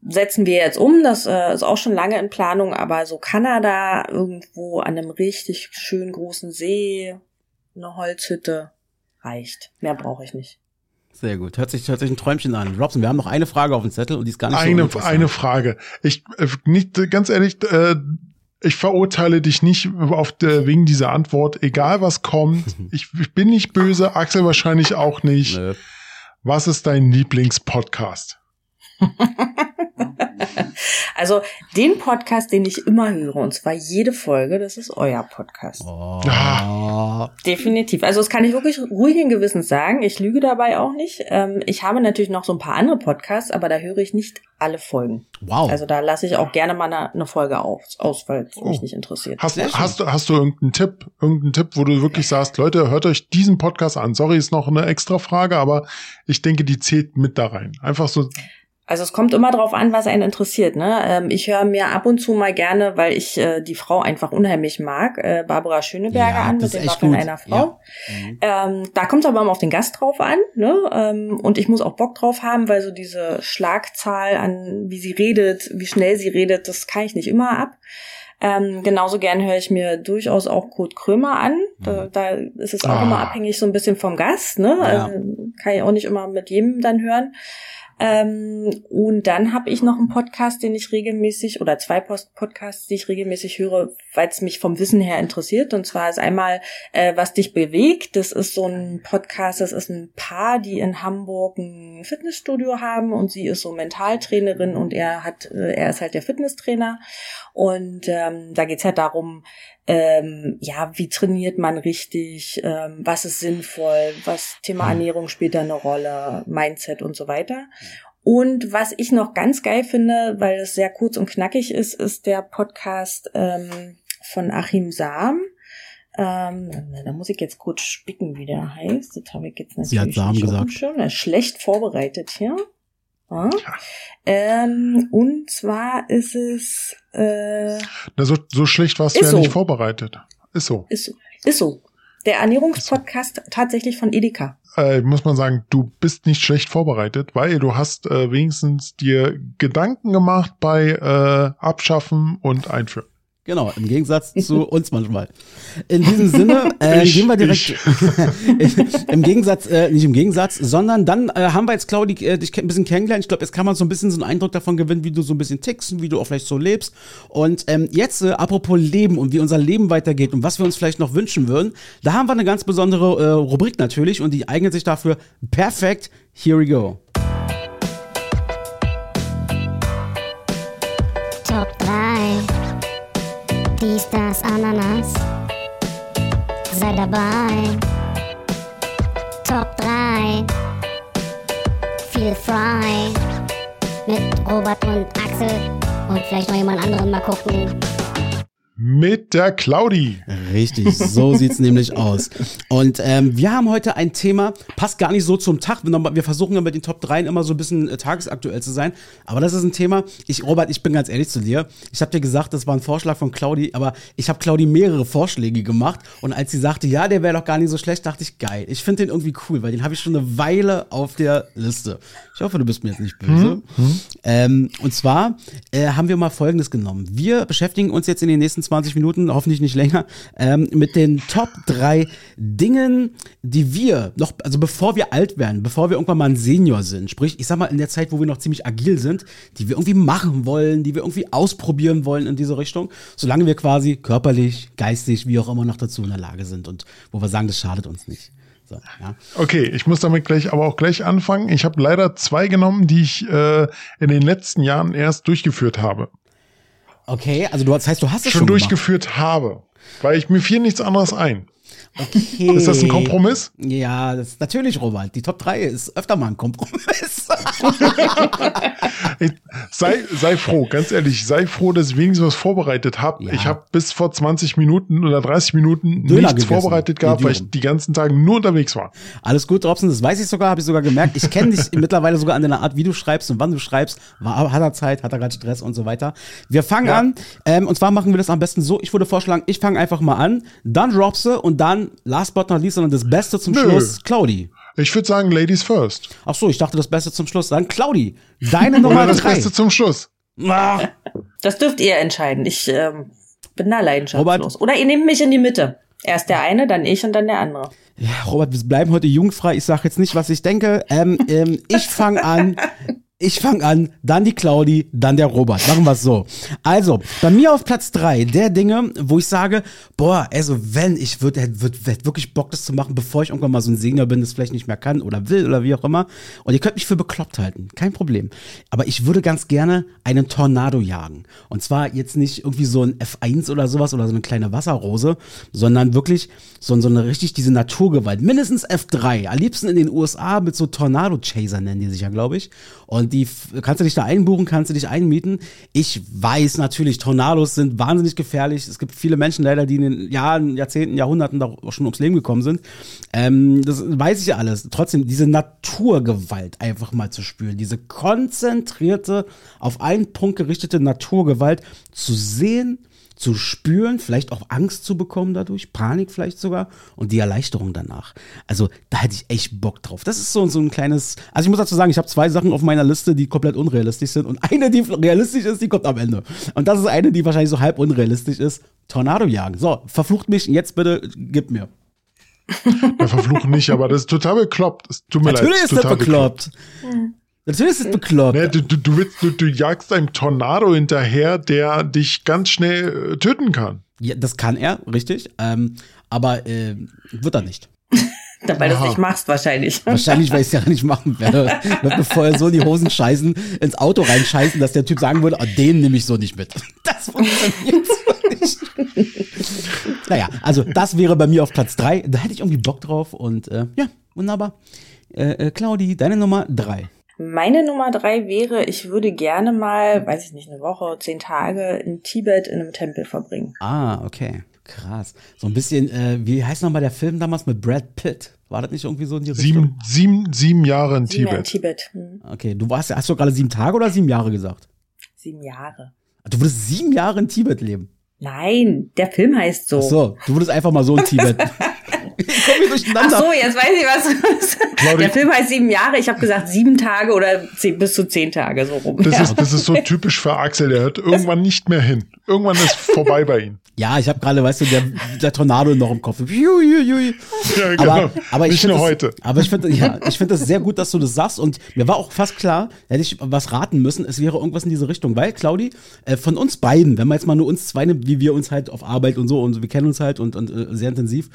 setzen wir jetzt um. Das äh, ist auch schon lange in Planung, aber so Kanada irgendwo an einem richtig schön großen See, eine Holzhütte reicht. Mehr brauche ich nicht. Sehr gut. Hört sich, hört sich ein Träumchen an. Robson, wir haben noch eine Frage auf dem Zettel und die ist gar nicht so Eine, uninteressant. eine Frage. Ich, äh, nicht, ganz ehrlich, äh, ich verurteile dich nicht auf der, wegen dieser Antwort, egal was kommt. <laughs> Ich, ich bin nicht böse, Axel wahrscheinlich auch nicht. Nö. Was ist dein Lieblingspodcast? <laughs> Also den Podcast, den ich immer höre, und zwar jede Folge, das ist euer Podcast. Oh. Ah. Definitiv. Also das kann ich wirklich ruhigen Gewissens sagen. Ich lüge dabei auch nicht. Ähm, ich habe natürlich noch so ein paar andere Podcasts, aber da höre ich nicht alle Folgen. Wow. Also da lasse ich auch gerne mal eine, Folge aus, aus weil es mich Oh. nicht interessiert. Hast, hast, du- hast du irgendeinen Tipp, irgendeinen Tipp, wo du wirklich sagst, Leute, hört euch diesen Podcast an. Sorry, ist noch eine extra Frage, aber ich denke, die zählt mit da rein. Einfach so, Also es kommt immer drauf an, was einen interessiert. Ne? Ähm, ich höre mir ab und zu mal gerne, weil ich äh, die Frau einfach unheimlich mag, äh, Barbara Schöneberger Ja, an mit Waffeln gut. einer Frau. Mhm. Ähm, da kommt es aber immer auf den Gast drauf an, ne? Ähm, und ich muss auch Bock drauf haben, weil so diese Schlagzahl an, wie sie redet, wie schnell sie redet, das kann ich nicht immer ab. Ähm, genauso gern höre ich mir durchaus auch Kurt Krömer an. Da, da ist es auch Ah. immer abhängig so ein bisschen vom Gast, ne? Ja. Ähm, kann ich auch nicht immer mit jedem dann hören. Ähm, und dann habe ich noch einen Podcast, den ich regelmäßig, oder zwei Podcasts, die ich regelmäßig höre, weil es mich vom Wissen her interessiert. Und zwar ist einmal, äh, was dich bewegt. Das ist so ein Podcast, das ist ein Paar, die in Hamburg ein Fitnessstudio haben und sie ist so Mentaltrainerin und er hat, äh, er ist halt der Fitnesstrainer. Und ähm, da geht's halt darum, ähm, ja, wie trainiert man richtig, ähm, was ist sinnvoll, was Thema Ernährung spielt da eine Rolle, Mindset und so weiter. Und was ich noch ganz geil finde, weil es sehr kurz und knackig ist, ist der Podcast ähm, von Achim Sam. Ähm, da muss ich jetzt kurz spicken, wie der heißt. Das habe ich jetzt natürlich Sie hat Sam nicht auf dem gesagt. Er ist schlecht vorbereitet hier. Ja. Ähm, und zwar ist es äh, na, so, so schlecht warst du ja so. nicht vorbereitet. Ist so. ist, ist so. Der Ernährungspodcast tatsächlich von Edeka. Äh, muss man sagen, du bist nicht schlecht vorbereitet, weil du hast äh, wenigstens dir Gedanken gemacht bei äh, Abschaffen und Einführen. Genau, im Gegensatz zu <laughs> uns manchmal. In diesem Sinne äh, Ich- gehen wir direkt <laughs> im Gegensatz, äh, nicht im Gegensatz, sondern dann äh, haben wir jetzt, Claudi, äh, dich ein bisschen kennengelernt. Ich glaube, jetzt kann man so ein bisschen so einen Eindruck davon gewinnen, wie du so ein bisschen tickst und wie du auch vielleicht so lebst. Und ähm, jetzt, äh, apropos Leben und wie unser Leben weitergeht und was wir uns vielleicht noch wünschen würden, da haben wir eine ganz besondere äh, Rubrik natürlich und die eignet sich dafür perfekt. Here we go. Dies, das, Ananas. Sei dabei. Top 3. Feel frei. Mit Robert und Axel. Und vielleicht noch jemand anderen mal gucken. Mit der Claudi. Richtig, so <laughs> sieht's nämlich aus. Und ähm, wir haben heute ein Thema, passt gar nicht so zum Tag. Wir versuchen ja mit den Top 3 immer so ein bisschen äh, tagesaktuell zu sein. Aber das ist ein Thema, ich, Robert, ich bin ganz ehrlich zu dir. Ich habe dir gesagt, das war ein Vorschlag von Claudi, aber ich habe Claudi mehrere Vorschläge gemacht. Und als sie sagte, ja, der wäre doch gar nicht so schlecht, dachte ich, geil. Ich finde den irgendwie cool, weil den habe ich schon eine Weile auf der Liste. Ich hoffe, du bist mir jetzt nicht böse. Ähm, und zwar äh, haben wir mal Folgendes genommen. Wir beschäftigen uns jetzt in den nächsten 20 Minuten, hoffentlich nicht länger, ähm, mit den Top 3 Dingen, die wir noch, also bevor wir alt werden, bevor wir irgendwann mal ein Senior sind, sprich, ich sag mal in der Zeit, wo wir noch ziemlich agil sind, die wir irgendwie machen wollen, die wir irgendwie ausprobieren wollen in diese Richtung, solange wir quasi körperlich, geistig, wie auch immer noch dazu in der Lage sind und wo wir sagen, das schadet uns nicht. So, ja. Okay, ich muss damit gleich aber auch gleich anfangen. Ich habe leider zwei genommen, die ich äh, in den letzten Jahren erst durchgeführt habe. Okay, also du, das heißt, du hast es Schon schon, gemacht. durchgeführt habe. Weil ich mir fiel nichts anderes ein. Okay. Ist das ein Kompromiss? Ja, das ist natürlich, Robert. Die Top 3 ist öfter mal ein Kompromiss. <laughs> <laughs> Ey, sei, sei froh, ganz ehrlich, sei froh, dass ich wenigstens was vorbereitet habe. Ja. Ich habe bis vor 20 Minuten oder 30 Minuten Döner nichts gegessen. vorbereitet gehabt, weil ich die ganzen Tage nur unterwegs war. Alles gut, Robson, das weiß ich sogar, habe ich sogar gemerkt. Ich kenne dich <laughs> mittlerweile sogar an deiner Art, wie du schreibst und wann du schreibst. War, hat er Zeit, hat er gerade Stress und so weiter. Wir fangen Ja. an. Ähm, und zwar machen wir das am besten so. Ich würde vorschlagen, ich fange einfach mal an, dann Robse und dann, last but not least, sondern das Beste zum Nö. Schluss, Claudi. Ich würde sagen, Ladies first. Ach so, ich dachte das Beste zum Schluss. Dann Claudi, deine <laughs> Oder Nummer das drei. Beste zum Schluss. Ah, Das dürft ihr entscheiden. Ich ähm, bin da leidenschaftslos. Oder ihr nehmt mich in die Mitte. Erst der eine, dann ich und dann der andere. Ja, Robert, wir bleiben heute jugendfrei. Ich sage jetzt nicht, was ich denke. Ähm, ähm, ich fange an. <laughs> Ich fange an, dann die Claudi, dann der Robert. Machen wir es so. Also, bei mir auf Platz drei der Dinge, wo ich sage, boah, also wenn ich würde, würd, hätt wirklich Bock, das zu machen, bevor ich irgendwann mal so ein Senior bin, das vielleicht nicht mehr kann oder will oder wie auch immer. Und ihr könnt mich für bekloppt halten, kein Problem. Aber ich würde ganz gerne einen Tornado jagen. Und zwar jetzt nicht irgendwie so ein F1 oder sowas oder so eine kleine Wasserrose, sondern wirklich so, so eine richtig diese Naturgewalt. Mindestens F3. Am liebsten in den USA mit so Tornado-Chaser nennen die sich ja, glaube ich. Und die kannst du dich da einbuchen, kannst du dich einmieten. Ich weiß natürlich, Tornados sind wahnsinnig gefährlich. Es gibt viele Menschen leider, die in den Jahren, Jahrzehnten, Jahrhunderten da auch schon ums Leben gekommen sind. Ähm, das weiß ich ja alles. Trotzdem, diese Naturgewalt einfach mal zu spüren, diese konzentrierte, auf einen Punkt gerichtete Naturgewalt zu sehen, zu spüren, vielleicht auch Angst zu bekommen dadurch, Panik vielleicht sogar und die Erleichterung danach. Also da hätte ich echt Bock drauf. Das ist so, so ein kleines, also ich muss dazu sagen, ich habe zwei Sachen auf meiner Liste, die komplett unrealistisch sind und eine, die <laughs> realistisch ist, die kommt am Ende. Und das ist eine, die wahrscheinlich so halb unrealistisch ist. Tornado jagen. So, verflucht mich, jetzt bitte gib mir. Wir verfluchen nicht, aber das ist total bekloppt. Es tut mir Natürlich leid. ist das total bekloppt. Natürlich ist das bekloppt. Ne, du, du, du, willst, du, du jagst einem Tornado hinterher, der dich ganz schnell äh, töten kann. Ja, das kann er, richtig. Ähm, aber äh, wird er nicht. <laughs> Weil du es nicht machst wahrscheinlich. Wahrscheinlich, weil ich es ja nicht machen werde. <laughs> Wird mir vorher so in die Hosen scheißen, ins Auto reinscheißen, dass der Typ sagen würde, oh, den nehme ich so nicht mit. <laughs> Das funktioniert so nicht. Naja, also das wäre bei mir auf Platz drei. Da hätte ich irgendwie Bock drauf und äh, ja, wunderbar. Äh, äh, Claudi, deine Nummer drei. Meine Nummer drei wäre, ich würde gerne mal, weiß ich nicht, eine Woche, zehn Tage in Tibet in einem Tempel verbringen. Ah, okay. Krass. So ein bisschen, äh, wie heißt nochmal der Film damals mit Brad Pitt? War das nicht irgendwie so in die Richtung? Sieben, sieben, sieben Jahre in Sieben Jahre in Tibet. Tibet. Hm. Okay, du warst, hast du gerade sieben Tage oder sieben Jahre gesagt? Sieben Jahre. Du würdest sieben Jahre in Tibet leben. Nein, der Film heißt so. Ach so, du würdest einfach mal so in <laughs> Tibet. Ich komm hier Ach durcheinander. so, jetzt weiß ich was. Claudi- Der Film heißt sieben Jahre. Ich habe gesagt sieben Tage oder zehn, bis zu zehn Tage so rum. Das, ja. ist, das ist so typisch für Axel, der hört irgendwann nicht mehr hin. Irgendwann ist vorbei bei ihm. Ja, ich habe gerade, weißt du, der, der Tornado noch im Kopf. Ja, genau. Aber, aber ich nicht find nur das, heute. Aber ich finde ja, ich finde das sehr gut, dass du das sagst. Und mir war auch fast klar, hätte ich was raten müssen, es wäre irgendwas in diese Richtung. Weil, Claudi, äh, von uns beiden, wenn man jetzt mal nur uns zwei nimmt, wie wir uns halt auf Arbeit und so, und wir kennen uns halt und, und äh, sehr intensiv,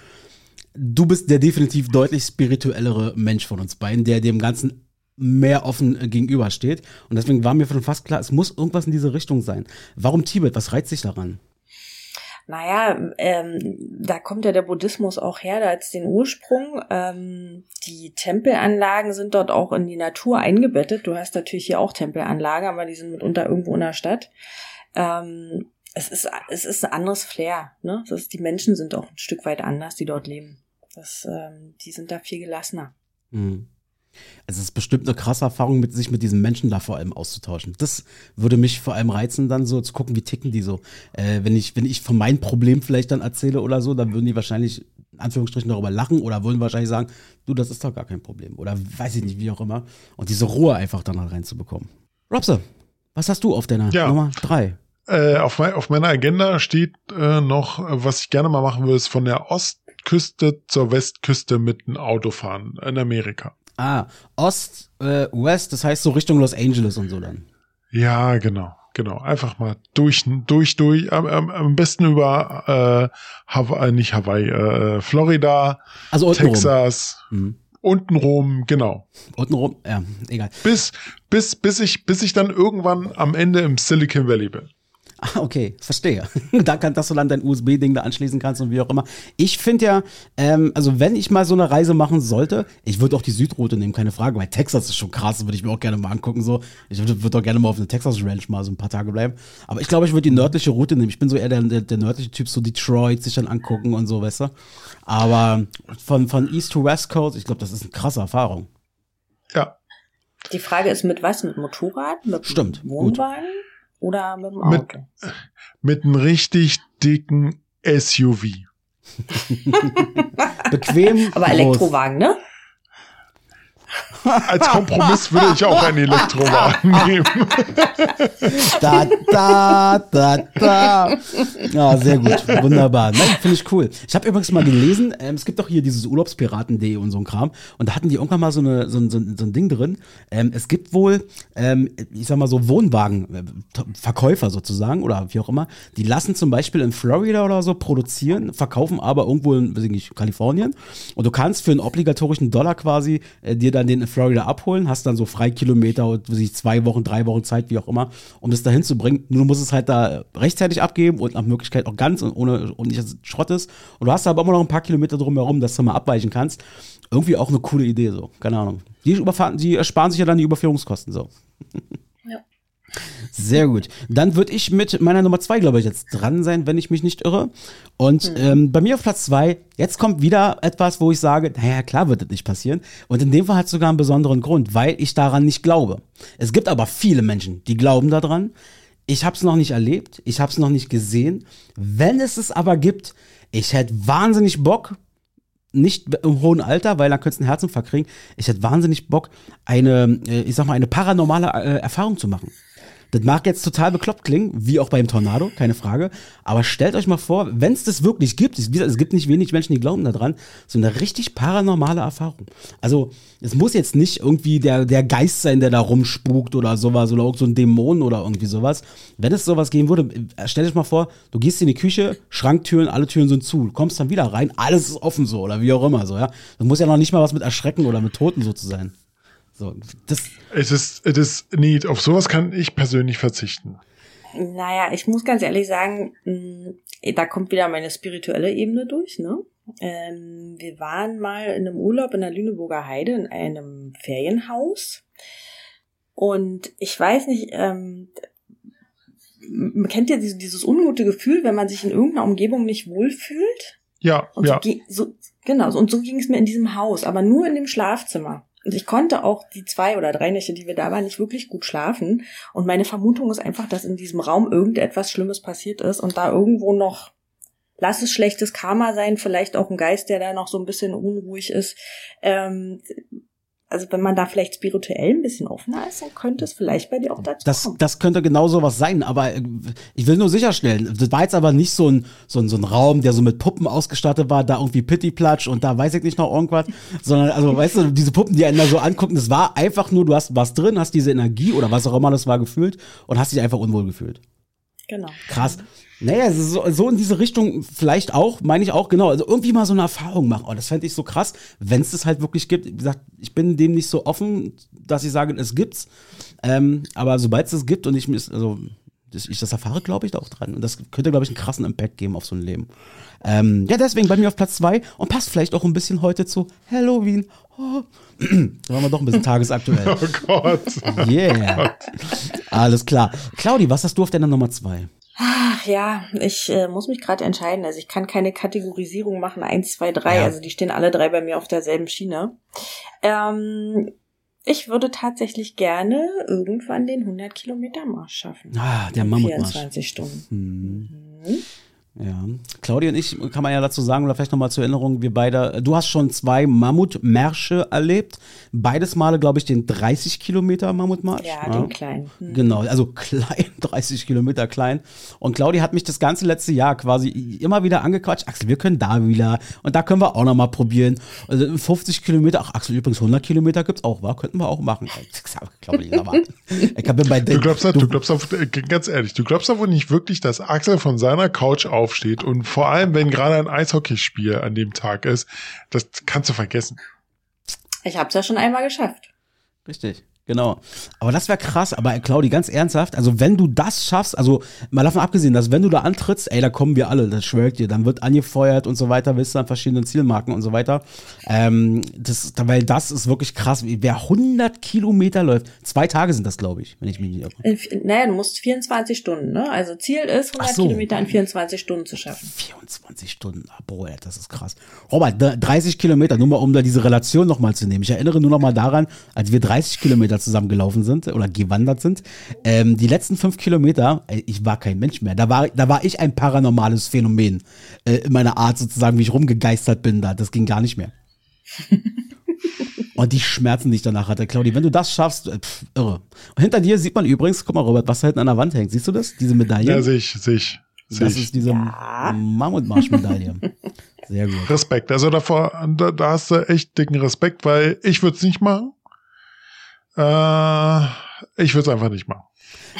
du bist der definitiv deutlich spirituellere Mensch von uns beiden, der dem Ganzen mehr offen gegenübersteht. Und deswegen war mir schon fast klar, es muss irgendwas in diese Richtung sein. Warum Tibet? Was reizt dich daran? Naja, ähm, da kommt ja der Buddhismus auch her, da hat's den Ursprung. Ähm, die Tempelanlagen sind dort auch in die Natur eingebettet. Du hast natürlich hier auch Tempelanlagen, aber die sind mitunter irgendwo in der Stadt. Ähm, es ist, es ist ein anderes Flair, ne? Ist, die Menschen sind auch ein Stück weit anders, die dort leben. Das, ähm, die sind da viel gelassener. Mhm. Also es ist bestimmt eine krasse Erfahrung, mit sich mit diesen Menschen da vor allem auszutauschen. Das würde mich vor allem reizen, dann so zu gucken, wie ticken die so. Äh, wenn ich, wenn ich von meinem Problem vielleicht dann erzähle oder so, dann würden die wahrscheinlich in Anführungsstrichen darüber lachen oder würden wahrscheinlich sagen, du, das ist doch gar kein Problem. Oder weiß ich nicht, wie auch immer. Und diese Ruhe einfach dann halt reinzubekommen. Robse, was hast du auf deiner Ja. Nummer drei? Äh, auf, mein, auf meiner Agenda steht äh, noch, äh, was ich gerne mal machen würde, ist von der Ostküste zur Westküste mit einem Auto fahren in Amerika. Ah, Ost, äh, West, das heißt so Richtung Los Angeles und so dann. Ja, genau, genau. Einfach mal durch, durch, durch. Am, am, am besten über äh, Hawaii, äh, nicht Hawaii, äh, Florida, Also. Texas, Mhm. untenrum, genau. Untenrum, ja, egal. Bis, bis, bis ich, bis ich dann irgendwann am Ende im Silicon Valley bin. Ah, okay, verstehe. <laughs> da kann, dass du dann dein USB-Ding da anschließen kannst und wie auch immer. Ich finde ja, ähm, also wenn ich mal so eine Reise machen sollte, ich würde auch die Südroute nehmen, keine Frage, weil Texas ist schon krass, würde ich mir auch gerne mal angucken. So, ich würde würd auch gerne mal auf eine Texas Ranch mal so ein paar Tage bleiben. Aber ich glaube, ich würde die nördliche Route nehmen. Ich bin so eher der, der, der nördliche Typ, so Detroit sich dann angucken und so, weißt du. Aber von, von East to West Coast, ich glaube, das ist eine krasse Erfahrung. Ja. Die Frage ist, mit was? Mit Motorrad? Mit Stimmt, Wohnwagen? Oder mit dem Mit- Auto? <laughs> Mit einem richtig dicken SUV. <laughs> <laughs> Bequem. Aber groß. Elektrowagen, ne? Als Kompromiss würde ich auch einen Elektrowagen <laughs> nehmen. Da, da, da, da. Ja, sehr gut. Wunderbar. Nein, finde ich cool. Ich habe übrigens mal gelesen, ähm, es gibt doch hier dieses Urlaubspiraten.de und so ein Kram. Und da hatten die irgendwann mal so, eine, so, ein, so, ein, Ding drin. Ähm, es gibt wohl, ähm, ich sag mal so Wohnwagenverkäufer sozusagen oder wie auch immer. Die lassen zum Beispiel in Florida oder so produzieren, verkaufen aber irgendwo in, weiß ich nicht, Kalifornien. Und du kannst für einen obligatorischen Dollar quasi äh, dir dann den in Florida abholen, hast dann so Freikilometer und weiß ich, zwei Wochen, drei Wochen Zeit, wie auch immer, um das dahin zu bringen. Nur du musst es halt da rechtzeitig abgeben und nach Möglichkeit auch ganz und ohne und nicht, dass es Schrott ist. Und du hast aber immer noch ein paar Kilometer drumherum, dass du mal abweichen kannst. Irgendwie auch eine coole Idee, so. Keine Ahnung. Die, die ersparen sich ja dann die Überführungskosten, so. <laughs> Sehr gut. Dann würde ich mit meiner Nummer zwei, glaube ich, jetzt dran sein, wenn ich mich nicht irre. Und ähm, bei mir auf Platz zwei, jetzt kommt wieder etwas, wo ich sage, naja, klar wird das nicht passieren. Und in dem Fall hat es sogar einen besonderen Grund, weil ich daran nicht glaube. Es gibt aber viele Menschen, die glauben daran. Ich habe es noch nicht erlebt, ich habe es noch nicht gesehen. Wenn es es aber gibt, ich hätte wahnsinnig Bock, nicht im hohen Alter, weil dann könntest du einen Herzinfarkt kriegen. Ich hätte wahnsinnig Bock, eine, äh, ich sag mal, eine paranormale äh, Erfahrung zu machen. Das mag jetzt total bekloppt klingen, wie auch beim Tornado, keine Frage. Aber stellt euch mal vor, wenn es das wirklich gibt, es, es gibt nicht wenig Menschen, die glauben daran, so eine richtig paranormale Erfahrung. Also, es muss jetzt nicht irgendwie der, der Geist sein, der da rumspukt oder sowas oder so ein Dämon oder irgendwie sowas. Wenn es sowas geben würde, äh, stell dich mal vor, du gehst in die Küche, Schranktüren, alle Türen sind zu, kommst dann wieder rein, alles ist offen so oder wie auch immer so, ja. Das muss ja noch nicht mal was mit Erschrecken oder mit Toten so zu sein. So, das, Es ist, es ist, nee, auf sowas kann ich persönlich verzichten. Naja, ich muss ganz ehrlich sagen, mh, da kommt wieder meine spirituelle Ebene durch, ne? Ähm, wir waren mal in einem Urlaub in der Lüneburger Heide in einem Ferienhaus. Und ich weiß nicht, ähm, m- kennt ihr dieses, dieses ungute Gefühl, wenn man sich in irgendeiner Umgebung nicht wohlfühlt? Ja, Und ja. so, so, genau, so, und so ging es mir in diesem Haus, aber nur in dem Schlafzimmer. Und ich konnte auch die zwei oder drei Nächte, die wir da waren, nicht wirklich gut schlafen. Und meine Vermutung ist einfach, dass in diesem Raum irgendetwas Schlimmes passiert ist und da irgendwo noch, lass es schlechtes Karma sein, vielleicht auch ein Geist, der da noch so ein bisschen unruhig ist. Ähm, also wenn man da vielleicht spirituell ein bisschen offener ist, dann könnte es vielleicht bei dir auch dazu Das, kommen. das könnte genau sowas sein, aber äh, ich will nur sicherstellen, das war jetzt aber nicht so ein, so ein, so ein Raum, der so mit Puppen ausgestattet war, da irgendwie Pittiplatsch und da weiß ich nicht noch irgendwas, <laughs> sondern, also weißt du, diese Puppen, die einen da so angucken, das war einfach nur, du hast was drin, hast diese Energie oder was auch immer das war gefühlt und hast dich einfach unwohl gefühlt. Genau. Krass. Naja, so, so in diese Richtung vielleicht auch, meine ich auch, genau. Also irgendwie mal so eine Erfahrung machen. Oh, das fände ich so krass, wenn es das halt wirklich gibt. Wie gesagt, ich bin dem nicht so offen, dass ich sage, es gibt's. Ähm, aber sobald es es gibt und ich mir also das, ich das erfahre, glaube ich da auch dran. Und das könnte, glaube ich, einen krassen Impact geben auf so ein Leben. Ähm, ja, deswegen bei mir auf Platz zwei und passt vielleicht auch ein bisschen heute zu Halloween. Oh. <clears throat> da waren wir doch ein bisschen tagesaktuell. <laughs> Oh Gott. Yeah. Alles klar. Claudi, was hast du auf deiner Nummer zwei? Ach ja, ich äh, muss mich gerade entscheiden. Also ich kann keine Kategorisierung machen, eins, zwei, drei. Ja. Also die stehen alle drei bei mir auf derselben Schiene. Ähm, ich würde tatsächlich gerne irgendwann den 100 Kilometer Marsch schaffen. Ah, der Mammutmarsch. 24 Stunden. Hm. Mhm. Ja. Claudia und ich, kann man ja dazu sagen, oder vielleicht nochmal zur Erinnerung, wir beide, du hast schon zwei Mammutmärsche erlebt. Beides Male, glaube ich, den 30 Kilometer Mammutmarsch. Ja, den kleinen. Mhm. Genau, also <laughs> klein, 30 Kilometer klein. Und Claudia hat mich das ganze letzte Jahr quasi immer wieder angequatscht. Axel, wir können da wieder und da können wir auch nochmal probieren. Also 50 Kilometer, ach Axel, übrigens 100 Kilometer gibt's auch, wa? Könnten wir auch machen. Ich glaube nicht, aber ich hab mir bei Du glaubst, doch- du glaubst doch, äh, ganz ehrlich, du glaubst doch wohl nicht wirklich, dass Axel von seiner Couch aufsteht und vor allem, wenn gerade ein Eishockeyspiel an dem Tag ist, das kannst du vergessen. Ich habe es ja schon einmal geschafft. Richtig. Genau. Aber das wäre krass, aber Claudi, ganz ernsthaft, also wenn du das schaffst, also mal davon abgesehen, dass wenn du da antrittst, ey, da kommen wir alle, das schwört dir, dann wird angefeuert und so weiter, willst du an verschiedenen Zielmarken und so weiter. Ähm, das, weil das ist wirklich krass, wer 100 Kilometer läuft, zwei Tage sind das, glaube ich, wenn ich mich nicht irre. Naja, du musst 24 Stunden, ne? Also Ziel ist, 100 Ach so. Kilometer in 24 Stunden zu schaffen. 24 Stunden, ah, boah, das ist krass. Robert, da- 30 Kilometer, nur mal um da diese Relation nochmal zu nehmen. Ich erinnere nur noch mal daran, als wir 30 Kilometer zusammen gelaufen sind oder gewandert sind. Ähm, die letzten fünf Kilometer, ich war kein Mensch mehr. Da war, da war ich ein paranormales Phänomen äh, in meiner Art sozusagen, wie ich rumgegeistert bin da. Das ging gar nicht mehr. <laughs> Und die Schmerzen, die ich danach hatte, Claudi, wenn du das schaffst, äh, pff, irre. Und hinter dir sieht man übrigens, guck mal, Robert, was da hinten an der Wand hängt. Siehst du das? Diese Medaille? Ja, sehe ich, sehe ich. Sehe das ich. ist diese Mammutmarsch-Medaille. Sehr gut. Respekt. Also davor, da, da hast du echt dicken Respekt, weil ich würde es nicht machen. Äh, ich würde es einfach nicht machen.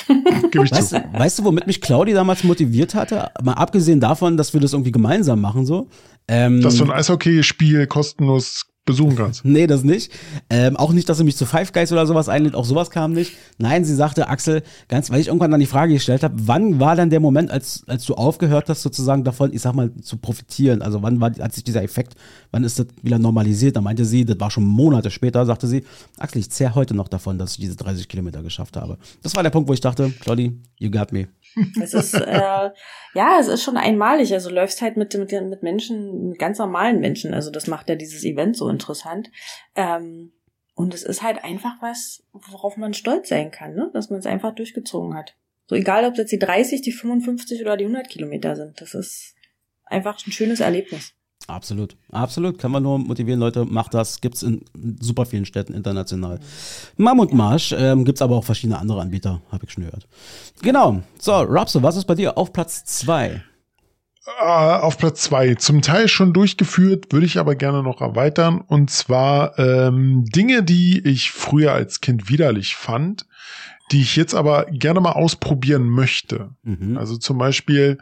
<laughs> Gebe ich Weißt zu. weißt du, womit mich Claudi damals motiviert hatte? Mal abgesehen davon, dass wir das irgendwie gemeinsam machen, so. Ähm, Dass du ein Eishockeyspiel kostenlos besuchen kannst. <laughs> Nee, das nicht. Ähm, auch nicht, dass sie mich zu Five Guys oder sowas einlädt. Auch sowas kam nicht. Nein, sie sagte, Axel, ganz, weil ich irgendwann dann die Frage gestellt habe, wann war dann der Moment, als, als du aufgehört hast, sozusagen davon, ich sag mal, zu profitieren? Also wann war, hat sich dieser Effekt, wann ist das wieder normalisiert? Da meinte sie, das war schon Monate später, sagte sie, Axel, ich zehr heute noch davon, dass ich diese 30 Kilometer geschafft habe. Das war der Punkt, wo ich dachte, Claudi, you got me. Es ist, äh, <laughs> ja, es ist schon einmalig. Also läufst halt mit, mit, mit Menschen, mit ganz normalen Menschen. Also das macht ja dieses Event so interessant. Ähm, und es ist halt einfach was, worauf man stolz sein kann, ne? dass man es einfach durchgezogen hat. So egal, ob es jetzt die 30, die 55 oder die 100 Kilometer sind. Das ist einfach ein schönes Erlebnis. Absolut, absolut. Kann man nur motivieren, Leute, macht das. Gibt's in super vielen Städten international. Mammutmarsch ähm, gibt's aber auch verschiedene andere Anbieter, habe ich schon gehört. Genau. So, Robso, was ist bei dir auf Platz zwei? Äh, auf Platz zwei. Zum Teil schon durchgeführt, würde ich aber gerne noch erweitern. Und zwar ähm, Dinge, die ich früher als Kind widerlich fand, die ich jetzt aber gerne mal ausprobieren möchte. Mhm. Also zum Beispiel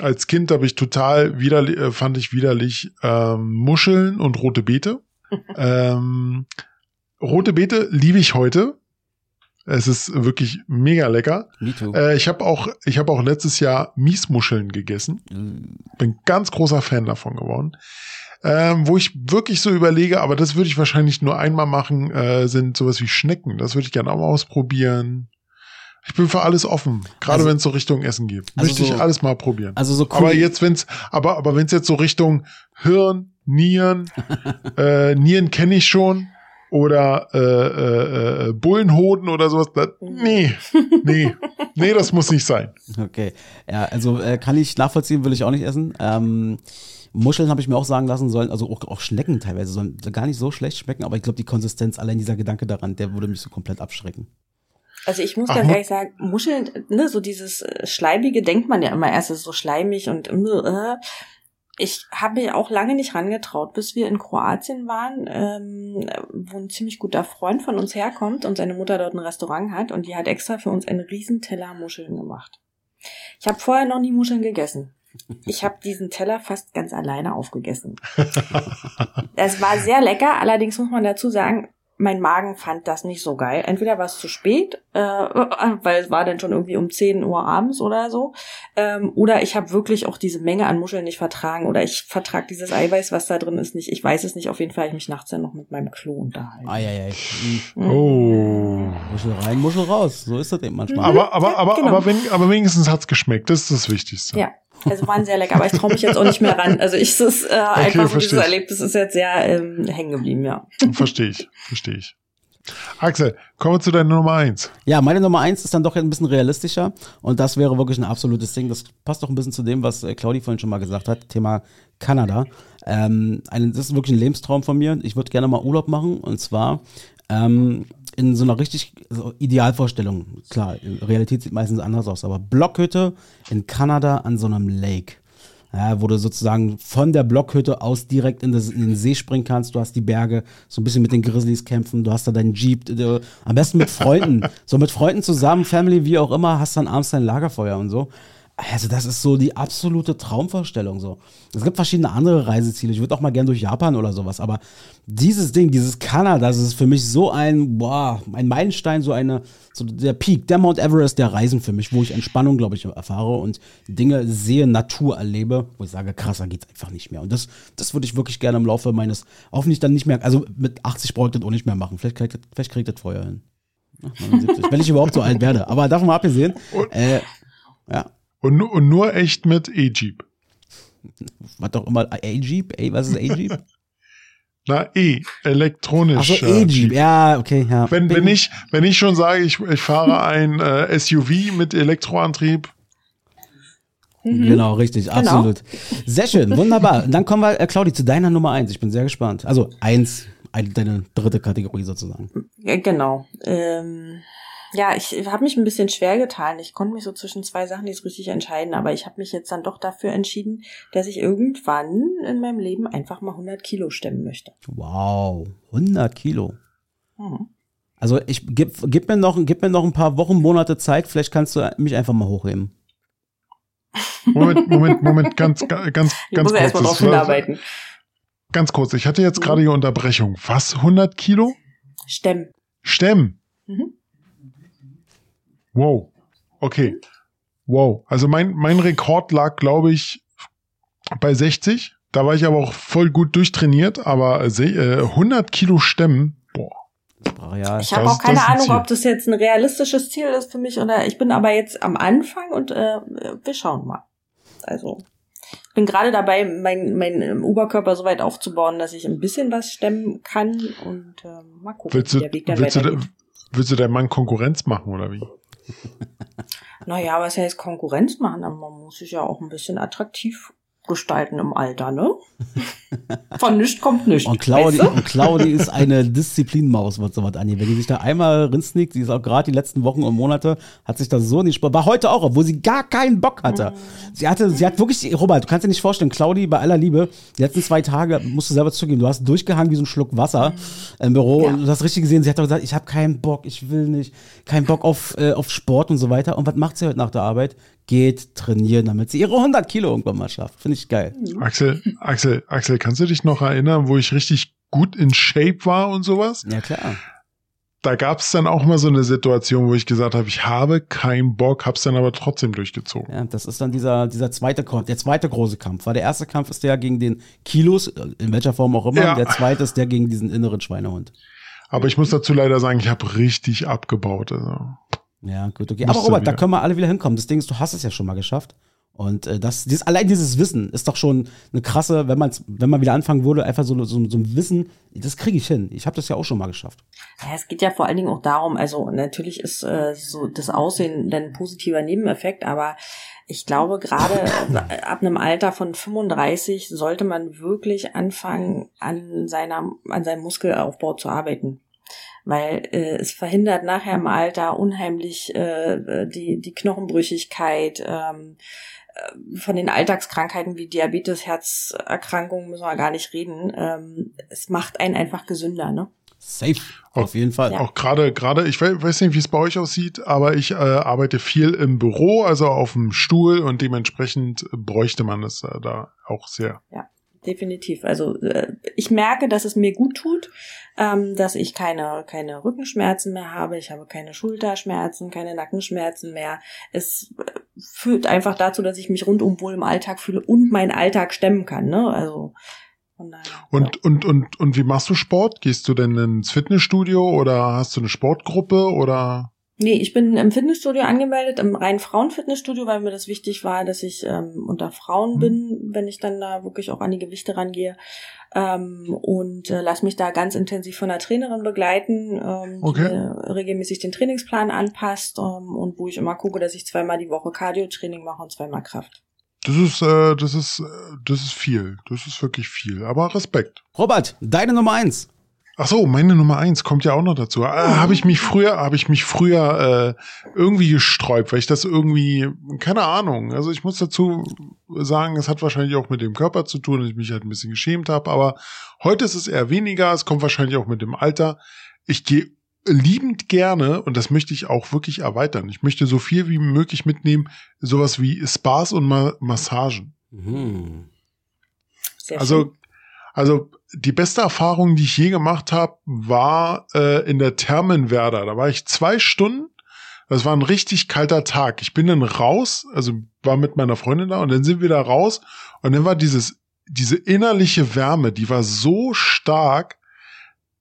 als Kind habe ich total widerlich, äh, fand ich widerlich ähm, Muscheln und rote Beete. <laughs> ähm, rote Beete liebe ich heute. Es ist wirklich mega lecker. Äh, ich habe auch, ich habe auch letztes Jahr Miesmuscheln gegessen. Bin ganz großer Fan davon geworden. Ähm, wo ich wirklich so überlege, aber das würde ich wahrscheinlich nur einmal machen, äh, sind sowas wie Schnecken. Das würde ich gerne auch mal ausprobieren. Ich bin für alles offen, gerade Also- wenn es so Richtung Essen geht. Also Möchte so- ich alles mal probieren. Also so cool. aber jetzt, wenn's, aber aber wenn's jetzt so Richtung Hirn, Nieren, <laughs> äh, Nieren kenne ich schon oder äh, äh, äh, Bullenhoden oder sowas. Das, nee, nee, nee, das muss nicht sein. Okay. Ja, also äh, kann ich nachvollziehen, will ich auch nicht essen. Ähm, Muscheln habe ich mir auch sagen lassen sollen, also auch, auch Schnecken teilweise sollen gar nicht so schlecht schmecken, aber ich glaube, die Konsistenz, allein dieser Gedanke daran, der würde mich so komplett abschrecken. Also ich muss Ach, ganz ehrlich sagen, Muscheln, ne, so dieses äh, Schleimige denkt man ja immer erst, ist so schleimig und äh, ich habe mich auch lange nicht rangetraut, bis wir in Kroatien waren, ähm, wo ein ziemlich guter Freund von uns herkommt und seine Mutter dort ein Restaurant hat und die hat extra für uns einen riesen Teller Muscheln gemacht. Ich habe vorher noch nie Muscheln gegessen. Ich habe diesen Teller fast ganz alleine aufgegessen. <laughs> Es war sehr lecker, allerdings muss man dazu sagen, mein Magen fand das nicht so geil. Entweder war es zu spät, äh, <laughs> weil es war dann schon irgendwie um 10 Uhr abends oder so, ähm, oder ich habe wirklich auch diese Menge an Muscheln nicht vertragen oder ich vertrag dieses Eiweiß, was da drin ist, nicht. Ich weiß es nicht. Auf jeden Fall habe ich mich nachts dann noch mit meinem Klo unterhalten. Eieiei. Mhm. Oh. Muschel rein, Muschel raus. So ist das eben manchmal. Aber, aber, aber, genau. aber, wenn, aber wenigstens hat's geschmeckt. Das ist das Wichtigste. Ja, also waren sehr lecker, aber ich traue mich jetzt auch nicht mehr ran. Also ich es ist äh, einfach so dieses. Erlebnis ist jetzt sehr ähm, hängen geblieben, ja. Verstehe ich, verstehe ich. Axel, kommen wir zu deiner Nummer eins. Ja, meine Nummer eins ist dann doch ein bisschen realistischer und das wäre wirklich ein absolutes Ding. Das passt doch ein bisschen zu dem, was äh, Claudi vorhin schon mal gesagt hat, Thema Kanada. Ähm, ein, das ist wirklich ein Lebenstraum von mir. Ich würde gerne mal Urlaub machen und zwar ähm, in so einer richtig so Idealvorstellung. Klar, Realität sieht meistens anders aus, aber Blockhütte in Kanada an so einem Lake. Ja, wo du sozusagen von der Blockhütte aus direkt in, das, in den See springen kannst. Du hast die Berge, so ein bisschen mit den Grizzlies kämpfen. Du hast da deinen Jeep. Du, am besten mit Freunden. <laughs> so mit Freunden zusammen, Family, wie auch immer, hast dann abends dein Lagerfeuer und so. Also das ist so die absolute Traumvorstellung so. Es gibt verschiedene andere Reiseziele. Ich würde auch mal gern durch Japan oder sowas, aber dieses Ding, dieses Kanada, das ist für mich so ein, boah, ein Meilenstein, so eine, so der Peak, der Mount Everest der Reisen für mich, wo ich Entspannung, glaube ich, erfahre und Dinge sehe, Natur erlebe, wo ich sage, krasser geht's einfach nicht mehr. Und das, das würde ich wirklich gerne im Laufe meines, hoffentlich dann nicht mehr, also mit 80 brauche ich das auch nicht mehr machen. Vielleicht kriegt, vielleicht kriegt das vorher hin. Ach, 79, wenn ich überhaupt so alt werde. Aber davon mal abgesehen, äh, ja. Und, und nur echt mit E-Jeep. Was doch immer, A-Jeep? Was ist A-Jeep? <laughs> Na, E, elektronisch. Achso, äh, A-Jeep, Jeep. ja, okay, ja. Wenn, wenn, ich, wenn ich schon sage, ich, ich fahre ein äh, SUV mit Elektroantrieb, Genau, richtig, Genau. absolut. Sehr schön, wunderbar. Und dann kommen wir, äh, Claudi, zu deiner Nummer eins. Ich bin sehr gespannt. Also eins, ein, deine dritte Kategorie sozusagen. Ja, genau. Ähm, ja, ich habe mich ein bisschen schwer getan. Ich konnte mich so zwischen zwei Sachen nicht richtig entscheiden, aber ich habe mich jetzt dann doch dafür entschieden, dass ich irgendwann in meinem Leben einfach mal 100 Kilo stemmen möchte. Wow, 100 Kilo. Mhm. Also ich gib, gib mir noch, gib mir noch ein paar Wochen, Monate Zeit. Vielleicht kannst du mich einfach mal hochheben. Moment, Moment, Moment, ganz, ga- ganz, Ich ganz muss kurz. erst mal drauf hinarbeiten. Ganz kurz, ich hatte jetzt gerade die Unterbrechung. Was? 100 Kilo? Stemmen. Stemmen? Mhm. Wow. Okay. Wow. Also mein, mein Rekord lag, glaube ich, bei 60. Da war ich aber auch voll gut durchtrainiert, aber äh, 100 Kilo Stemmen, boah. Brachial. Ich habe auch keine Ahnung, Ziel. ob das jetzt ein realistisches Ziel ist für mich oder ich bin aber jetzt am Anfang und äh, wir schauen mal. Also ich bin gerade dabei, mein, mein ähm, Oberkörper so weit aufzubauen, dass ich ein bisschen was stemmen kann und ähm, mal gucken, Willst du, wie der Weg dann willst, du, willst du deinem Mann Konkurrenz machen oder wie? Naja, was heißt Konkurrenz machen? Aber man muss sich ja auch ein bisschen attraktiv gestalten im Alter, ne? <laughs> Von nichts kommt nichts. Und Claudi, weißt du? und Claudi ist eine Disziplinmaus, was sowas angeht. Wenn die sich da einmal rinsnickt, die ist auch gerade die letzten Wochen und Monate, hat sich da so nicht Spaß. War heute auch, obwohl sie gar keinen Bock hatte. Sie hatte, sie hat wirklich, Robert, du kannst dir nicht vorstellen, Claudi, bei aller Liebe, die letzten zwei Tage, musst du selber zugeben, du hast durchgehangen wie so ein Schluck Wasser im Büro Ja. und du hast richtig gesehen, sie hat doch gesagt, ich habe keinen Bock, ich will nicht, keinen Bock auf, äh, auf Sport und so weiter. Und was macht sie heute nach der Arbeit? Geht trainieren, damit sie ihre 100 Kilo irgendwann mal schafft. Finde ich geil. Axel, Axel, Axel, kannst du dich noch erinnern, wo ich richtig gut in Shape war und sowas? Ja, klar. Da gab es dann auch mal so eine Situation, wo ich gesagt habe, ich habe keinen Bock, hab's dann aber trotzdem durchgezogen. Ja, das ist dann dieser, dieser zweite, Ko- der zweite große Kampf. Weil der erste Kampf ist der gegen den Kilos, in welcher Form auch immer. Ja. Und der zweite ist der gegen diesen inneren Schweinehund. Aber ich muss dazu leider sagen, ich habe richtig abgebaut. Also. Ja, gut, okay. Aber Robert, da wieder. können wir alle wieder hinkommen. Das Ding ist, du hast es ja schon mal geschafft. Und äh, das, dieses, allein dieses Wissen ist doch schon eine krasse, wenn man wenn man wieder anfangen würde, einfach so, so, so ein Wissen, das kriege ich hin. Ich habe das ja auch schon mal geschafft. Ja, es geht ja vor allen Dingen auch darum, also natürlich ist äh, so das Aussehen dann ein positiver Nebeneffekt, aber ich glaube, gerade <laughs> ab einem Alter von 35 sollte man wirklich anfangen, an seiner, an seinem Muskelaufbau zu arbeiten. Weil äh, es verhindert nachher im Alter unheimlich äh, die, die Knochenbrüchigkeit, ähm, äh, von den Alltagskrankheiten wie Diabetes, Herzerkrankungen müssen wir gar nicht reden. Ähm, es macht einen einfach gesünder, ne? Safe. Auf jeden Fall. Ja. Auch gerade, gerade, ich we- weiß nicht, wie es bei euch aussieht, aber ich äh, arbeite viel im Büro, also auf dem Stuhl und dementsprechend bräuchte man das äh, da auch sehr. Definitiv. Also äh, ich merke, dass es mir gut tut, ähm, dass ich keine keine Rückenschmerzen mehr habe, ich habe keine Schulterschmerzen, keine Nackenschmerzen mehr. Es äh, führt einfach dazu, dass ich mich rundum wohl im Alltag fühle und meinen Alltag stemmen kann. Ne? Also daher, Und, und, und, und wie machst du Sport? Gehst du denn ins Fitnessstudio oder hast du eine Sportgruppe oder? Nee, ich bin im Fitnessstudio angemeldet, im reinen Frauenfitnessstudio, weil mir das wichtig war, dass ich ähm, unter Frauen Mhm. bin, wenn ich dann da wirklich auch an die Gewichte rangehe. Ähm, und äh, lass mich da ganz intensiv von der Trainerin begleiten, ähm, Okay. die mir regelmäßig den Trainingsplan anpasst ähm, und wo ich immer gucke, dass ich zweimal die Woche Cardio-Training mache und zweimal Kraft. Das ist, äh, das ist, äh, das ist viel. Das ist wirklich viel. Aber Respekt. Robert, deine Nummer eins. Ach so, meine Nummer eins kommt ja auch noch dazu. Äh, habe ich mich früher, habe ich mich früher äh, irgendwie gesträubt, weil ich das irgendwie, keine Ahnung. Also ich muss dazu sagen, es hat wahrscheinlich auch mit dem Körper zu tun, dass ich mich halt ein bisschen geschämt habe. Aber heute ist es eher weniger. Es kommt wahrscheinlich auch mit dem Alter. Ich gehe liebend gerne, und das möchte ich auch wirklich erweitern, ich möchte so viel wie möglich mitnehmen, sowas wie Spas und Ma Massagen. Mhm. Sehr schön. Also, die beste Erfahrung, die ich je gemacht habe, war äh, in der Thermenwerder. Da war ich zwei Stunden. Das war ein richtig kalter Tag. Ich bin dann raus, also war mit meiner Freundin da und dann sind wir da raus und dann war dieses, diese innerliche Wärme, die war so stark,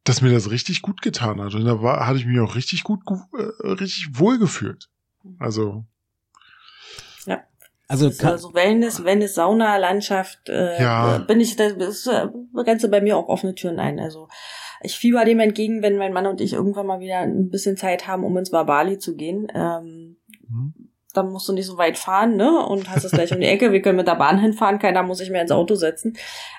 dass mir das richtig gut getan hat. Und da war, hatte ich mich auch richtig gut, äh, richtig wohl gefühlt. Also, Also Das also Wellness, Wellness, Sauna, Landschaft, äh, Ja. bin ich, das ist, äh, grenze bei mir auch offene Türen ein. Also ich fieber dem entgegen, wenn mein Mann und ich irgendwann mal wieder ein bisschen Zeit haben, um ins Bali zu gehen. Ähm, Mhm. dann musst du nicht so weit fahren, ne? Und hast es gleich um die Ecke. Wir können mit der Bahn hinfahren, keiner muss sich mehr ins Auto setzen.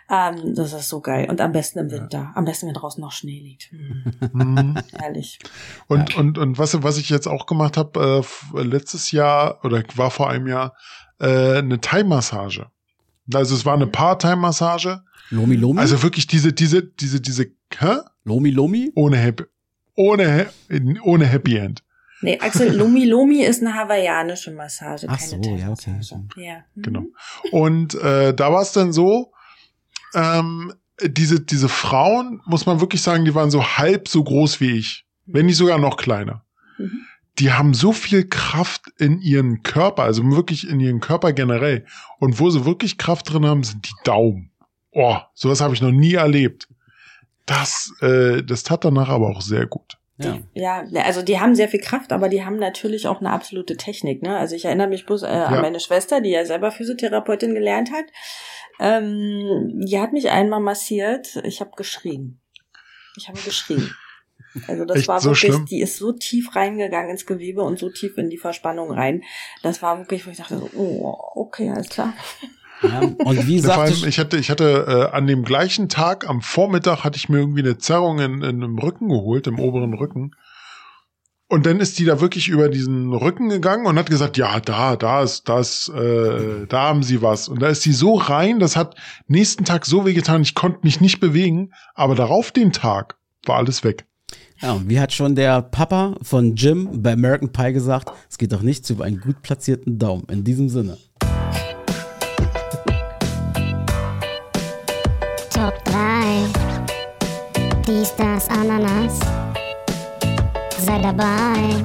Ähm, das ist so geil. Und am besten im Winter. Am besten, wenn draußen noch Schnee liegt. Hm, mhm. herrlich. Und, und, und was, was ich jetzt auch gemacht habe, äh, letztes Jahr oder war vor einem Jahr, äh, eine Thai-Massage. Also es war eine Paar-Thai-Massage. Lomi Lomi? Also wirklich diese, diese, diese, diese, hä? Lomi Lomi? Ohne Happy, ohne, ohne Happy End. Nee, Axel, <laughs> Lomi Lomi ist eine hawaiianische Massage, Ach keine so, ja, okay. Thai-Massage. Ja. Mhm. Genau. Und äh, da war es dann so, ähm, diese, diese Frauen, muss man wirklich sagen, die waren so halb so groß wie ich, wenn nicht sogar noch kleiner. Mhm. Die haben so viel Kraft in ihren Körper, also wirklich in ihren Körper generell. Und wo sie wirklich Kraft drin haben, sind die Daumen. Oh, sowas habe ich noch nie erlebt. Das, äh, das tat danach aber auch sehr gut. Ja. Ja, also die haben sehr viel Kraft, aber die haben natürlich auch eine absolute Technik. Ne? Also ich erinnere mich bloß äh, an meine Schwester, die ja selber Physiotherapeutin gelernt hat. Ähm, die hat mich einmal massiert. Ich habe geschrien. Ich habe geschrien. Also das Echt war so wirklich, schlimm? die ist so tief reingegangen ins Gewebe und so tief in die Verspannung rein. Das war wirklich, wo ich dachte, so, oh, okay, alles klar. ja. Und wie sagte allem, ich hatte, ich hatte äh, an dem gleichen Tag, am Vormittag, hatte ich mir irgendwie eine Zerrung in, in einem Rücken geholt, im oberen Rücken. Und dann ist die da wirklich über diesen Rücken gegangen und hat gesagt, ja, da, da ist, da ist, äh, da haben sie was. Und da ist sie so rein, das hat nächsten Tag so wehgetan, ich konnte mich nicht bewegen, aber darauf den Tag war alles weg. Ja, wie hat schon der Papa von Jim bei American Pie gesagt, es geht doch nichts über einen gut platzierten Daumen. In diesem Sinne. Top 3. Dies, das, Ananas. Sei dabei.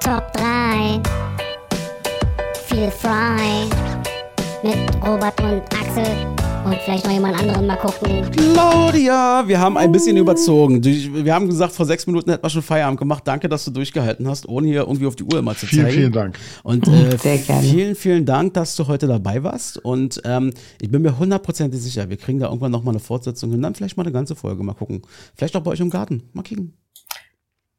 Top 3. Feel frei. Mit Robert und Axel. Und vielleicht noch jemand anderen mal gucken. Claudia, wir haben ein bisschen überzogen. Wir haben gesagt, vor sechs Minuten hätten wir schon Feierabend gemacht. Danke, dass du durchgehalten hast, ohne hier irgendwie auf die Uhr mal zu Vielen, zeigen. vielen Dank. Und äh, Sehr gerne. vielen, vielen Dank, dass du heute dabei warst. Und ähm, ich bin mir hundertprozentig sicher, wir kriegen da irgendwann nochmal eine Fortsetzung hin. Dann vielleicht mal eine ganze Folge. Mal gucken. Vielleicht auch bei euch im Garten. Mal kicken.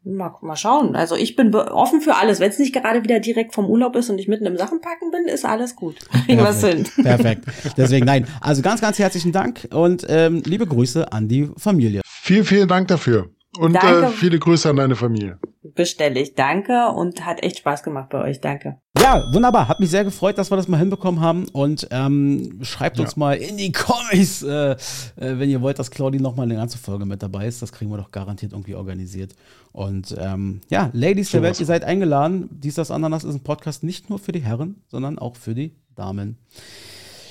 Mal, mal schauen. Also ich bin offen für alles. Wenn es nicht gerade wieder direkt vom Urlaub ist und ich mitten im Sachenpacken bin, ist alles gut. Kriegen wir's hin. Perfekt. Deswegen nein. Also ganz, ganz herzlichen Dank und ähm, liebe Grüße an die Familie. Vielen, vielen Dank dafür. Und Danke. äh, viele Grüße an deine Familie. Bestelle ich. Danke und hat echt Spaß gemacht bei euch. Danke. Ja, wunderbar. Hat mich sehr gefreut, dass wir das mal hinbekommen haben. Und ähm, schreibt uns Ja. mal in die Comics, äh, äh, wenn ihr wollt, dass Claudi noch mal eine ganze Folge mit dabei ist. Das kriegen wir doch garantiert irgendwie organisiert. Und ähm, ja, Ladies der Sowas. Welt, ihr seid eingeladen. Dies, das, Ananas ist ein Podcast nicht nur für die Herren, sondern auch für die Damen.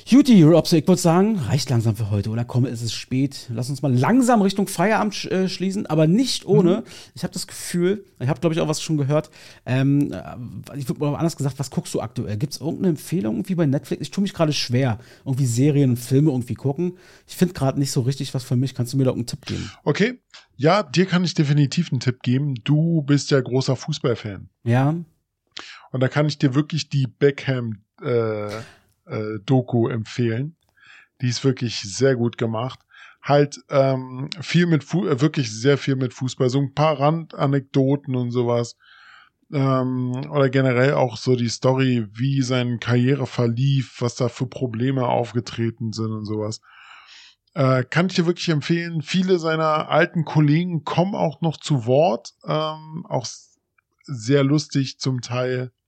Juti, Robse, ich würde sagen, reicht langsam für heute, oder? Komm, es ist spät. Lass uns mal langsam Richtung Feierabend sch äh, schließen, aber nicht ohne. Ich habe das Gefühl, ich habe, glaube ich, auch was schon gehört. Ähm, äh, ich würde mal anders gesagt, was guckst du aktuell? Gibt es irgendeine Empfehlung irgendwie bei Netflix? Ich tue mich gerade schwer, irgendwie Serien und Filme irgendwie gucken. Ich finde gerade nicht so richtig was für mich. Kannst du mir da irgendeinen Tipp geben? Okay. Ja, dir kann ich definitiv einen Tipp geben. Du bist ja großer Fußballfan. Ja, Und da kann ich dir wirklich die Beckham äh, äh, Doku empfehlen. Die ist wirklich sehr gut gemacht. Halt ähm, viel mit Fu äh, wirklich sehr viel mit Fußball, so ein paar Randanekdoten und sowas. Ähm, oder generell auch so die Story, wie seine Karriere verlief, was da für Probleme aufgetreten sind und sowas. Äh, kann ich dir wirklich empfehlen. Viele seiner alten Kollegen kommen auch noch zu Wort. Ähm, auch sehr lustig zum Teil. <laughs>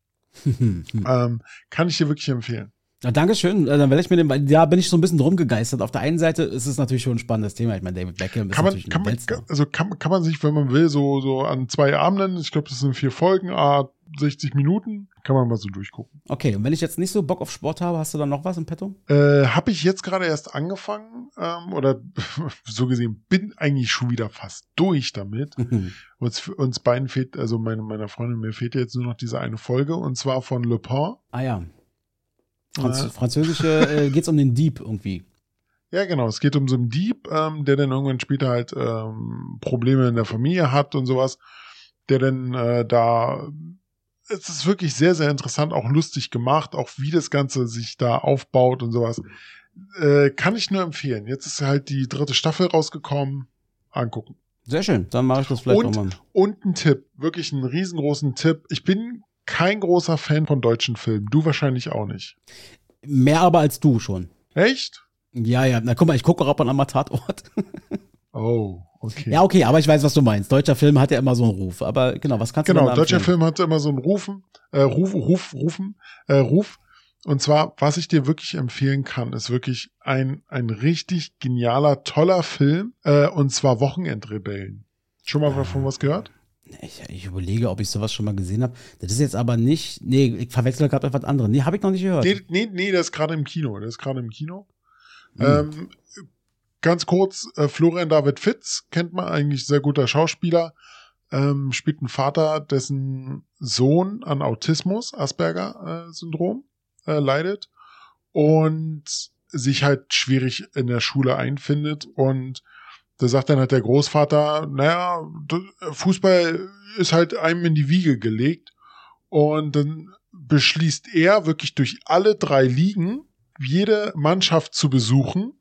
Ähm, kann ich dir wirklich empfehlen. Ja, Dankeschön. Äh, Dann werde ich mir den, da bin ich so ein bisschen drum gegeistert. Auf der einen Seite ist es natürlich schon ein spannendes Thema. Ich meine, David Beckham ist Kann man, natürlich kann man, also kann, kann man sich, wenn man will, so, so an zwei Abenden, ich glaube, das sind vier Folgen, ah, 60 Minuten, kann man mal so durchgucken. Okay, und wenn ich jetzt nicht so Bock auf Sport habe, hast du dann noch was im Petto? Äh, habe ich jetzt gerade erst angefangen, ähm, oder <laughs> so gesehen, bin eigentlich schon wieder fast durch damit. Uns, uns beiden fehlt, also meine, meiner Freundin, mir fehlt jetzt nur noch diese eine Folge, und zwar von Le Pen. ah ja. Franz Ja. Französische äh, <laughs> geht's um den Dieb irgendwie. Ja, genau. Es geht um so einen Dieb, ähm, der dann irgendwann später halt ähm, Probleme in der Familie hat und sowas, der dann äh, da. Es ist wirklich sehr, sehr interessant, auch lustig gemacht, auch wie das Ganze sich da aufbaut und sowas. Äh, kann ich nur empfehlen. Jetzt ist halt die dritte Staffel rausgekommen. Angucken. Sehr schön, dann mache ich das vielleicht Und- nochmal. Und ein Tipp, wirklich einen riesengroßen Tipp. Ich bin kein großer Fan von deutschen Filmen. Du wahrscheinlich auch nicht. Mehr aber als du schon. Echt? Ja, ja. Na guck mal, ich gucke auch ab und an mal Tatort. <laughs> Oh, okay. Ja, okay, aber ich weiß, was du meinst. Deutscher Film hat ja immer so einen Ruf. Aber genau, was kannst du Genau, denn da deutscher? Film hat immer so einen Rufen, äh, Ruf, Ruf, Rufen, äh, Ruf. Und zwar, was ich dir wirklich empfehlen kann, ist wirklich ein, ein richtig genialer, toller Film, äh, und zwar Wochenendrebellen. Schon mal davon was gehört? Ich, ich überlege, ob ich sowas schon mal gesehen habe. Das ist jetzt aber nicht. Nee, ich verwechsel gerade etwas anderes. Nee, habe ich noch nicht gehört. Nee, nee, nee, der ist gerade im Kino. Der ist gerade im Kino. Hm. Ähm, ganz kurz, äh, Florian David Fitz kennt man eigentlich sehr guter Schauspieler. Ähm, spielt einen Vater, dessen Sohn an Autismus, Asperger-Syndrom, äh, leidet und sich halt schwierig in der Schule einfindet. Und da sagt dann halt der Großvater, naja, Fußball ist halt einem in die Wiege gelegt. Und dann beschließt er wirklich durch alle drei Ligen jede Mannschaft zu besuchen.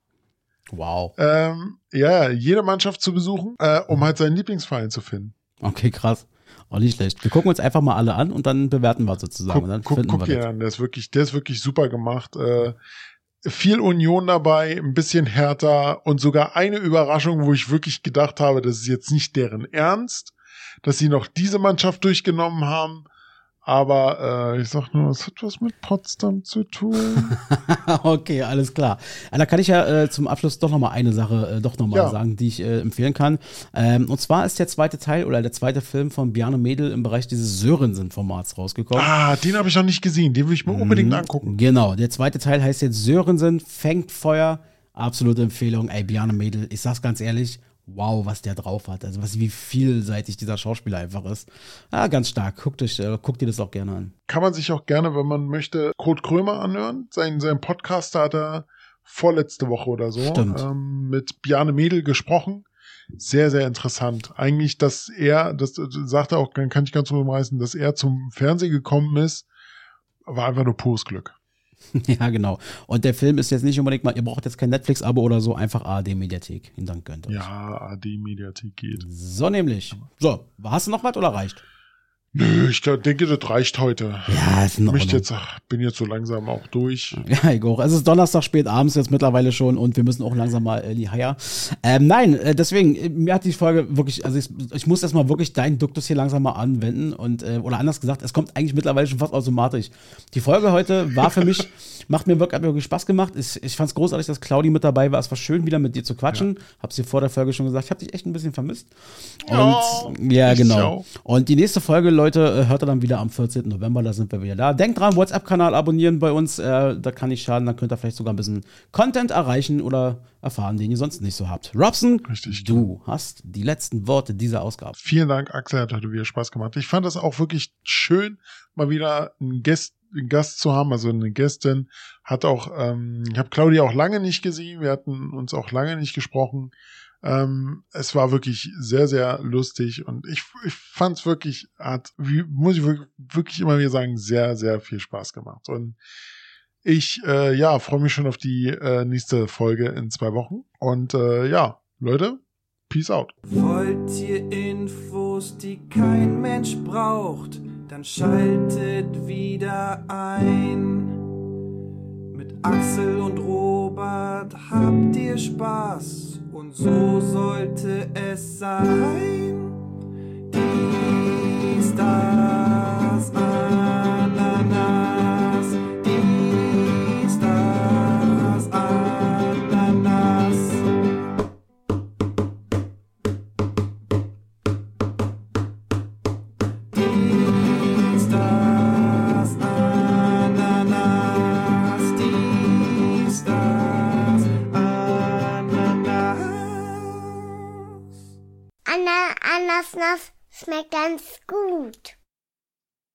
Wow. Ähm, ja, jede Mannschaft zu besuchen, äh, um halt seinen Lieblingsverein zu finden. Okay, krass. Auch nicht schlecht. Wir gucken uns einfach mal alle an und dann bewerten wir sozusagen. und dann Guck, guck, finden guck wir dir das. an, der ist wirklich, der ist wirklich super gemacht. Äh, viel Union dabei, ein bisschen härter und sogar eine Überraschung, wo ich wirklich gedacht habe, das ist jetzt nicht deren Ernst, dass sie noch diese Mannschaft durchgenommen haben. Aber äh, ich sag nur, es hat was mit Potsdam zu tun. <laughs> okay, alles klar. Ja, da kann ich ja äh, zum Abschluss doch noch mal eine Sache äh, doch noch mal Ja. sagen, die ich äh, empfehlen kann. Ähm, und zwar ist der zweite Teil oder der zweite Film von Bjarne Mädel im Bereich dieses Sörensen-Formats rausgekommen. ah, den habe ich noch nicht gesehen. Den will ich mir unbedingt Mhm. angucken. Genau, der zweite Teil heißt jetzt Sörensen fängt Feuer. Absolute Empfehlung. Ey, Bjarne Mädel, ich sag's ganz ehrlich, wow, was der drauf hat. Also was, wie vielseitig dieser Schauspieler einfach ist. Ja, ganz stark. Guckt, euch, äh, guckt dir das auch gerne an. Kann man sich auch gerne, wenn man möchte, Kurt Krömer anhören. Sein, sein Podcast hat er vorletzte Woche oder so ähm, mit Bjarne Mädel gesprochen. Sehr, sehr interessant. Eigentlich, dass er, das, das sagt er auch, kann kann ich ganz umreißen, dass er zum Fernsehen gekommen ist, war einfach nur pures Glück. <laughs> ja, genau. Und der Film ist jetzt nicht unbedingt mal, ihr braucht jetzt kein Netflix-Abo oder so, einfach ARD-Mediathek. Vielen Dank, gönnt euch. Ja, AD-Mediathek geht. So nämlich. So, hast du noch was oder reicht? Nö, ich denke, das reicht heute. Ja, ist in Ich jetzt, bin jetzt so langsam auch durch. <laughs> Ja, ich auch. Es ist Donnerstag spät abends jetzt mittlerweile schon und wir müssen auch langsam mal in die Haier. Ähm, nein, äh, deswegen, äh, mir hat die Folge wirklich, also ich, ich muss erstmal wirklich deinen Duktus hier langsam mal anwenden und, äh, oder anders gesagt, es kommt eigentlich mittlerweile schon fast automatisch. Die Folge heute war für mich, <laughs> macht mir wirklich, hat mir wirklich Spaß gemacht. Ich, ich fand es großartig, dass Claudi mit dabei war. Es war schön, wieder mit dir zu quatschen. Hab's dir vor der Folge schon gesagt. Ich habe dich echt ein bisschen vermisst. Ja, Und ja, ich genau. Und die nächste Folge, Leute, äh, hört ihr dann wieder am 14. November, da sind wir wieder da. Denkt dran, WhatsApp-Kanal abonnieren bei uns, äh, da kann nicht schaden, dann könnt ihr vielleicht sogar ein bisschen Content erreichen oder erfahren, den ihr sonst nicht so habt. Robson, Richtig. du hast die letzten Worte dieser Ausgabe. Vielen Dank, Axel, hat heute wieder Spaß gemacht. Ich fand das auch wirklich schön, mal wieder einen Gast, einen Gast zu haben, also eine Gästin. Hat auch, ähm, ich habe Claudia auch lange nicht gesehen, wir hatten uns auch lange nicht gesprochen. Ähm, es war wirklich sehr, sehr lustig und ich, ich fand es wirklich, hat, wie, muss ich wirklich, immer wieder sagen, sehr, sehr viel Spaß gemacht. Und ich, äh, ja, freue mich schon auf die äh, nächste Folge in zwei Wochen. Und äh, ja, Leute, peace out. Wollt ihr Infos, die kein Mensch braucht, dann schaltet wieder ein. Mit Axel und Robert habt ihr Spaß und so sollte es sein. Dies, das, Ananas, schmeckt ganz gut.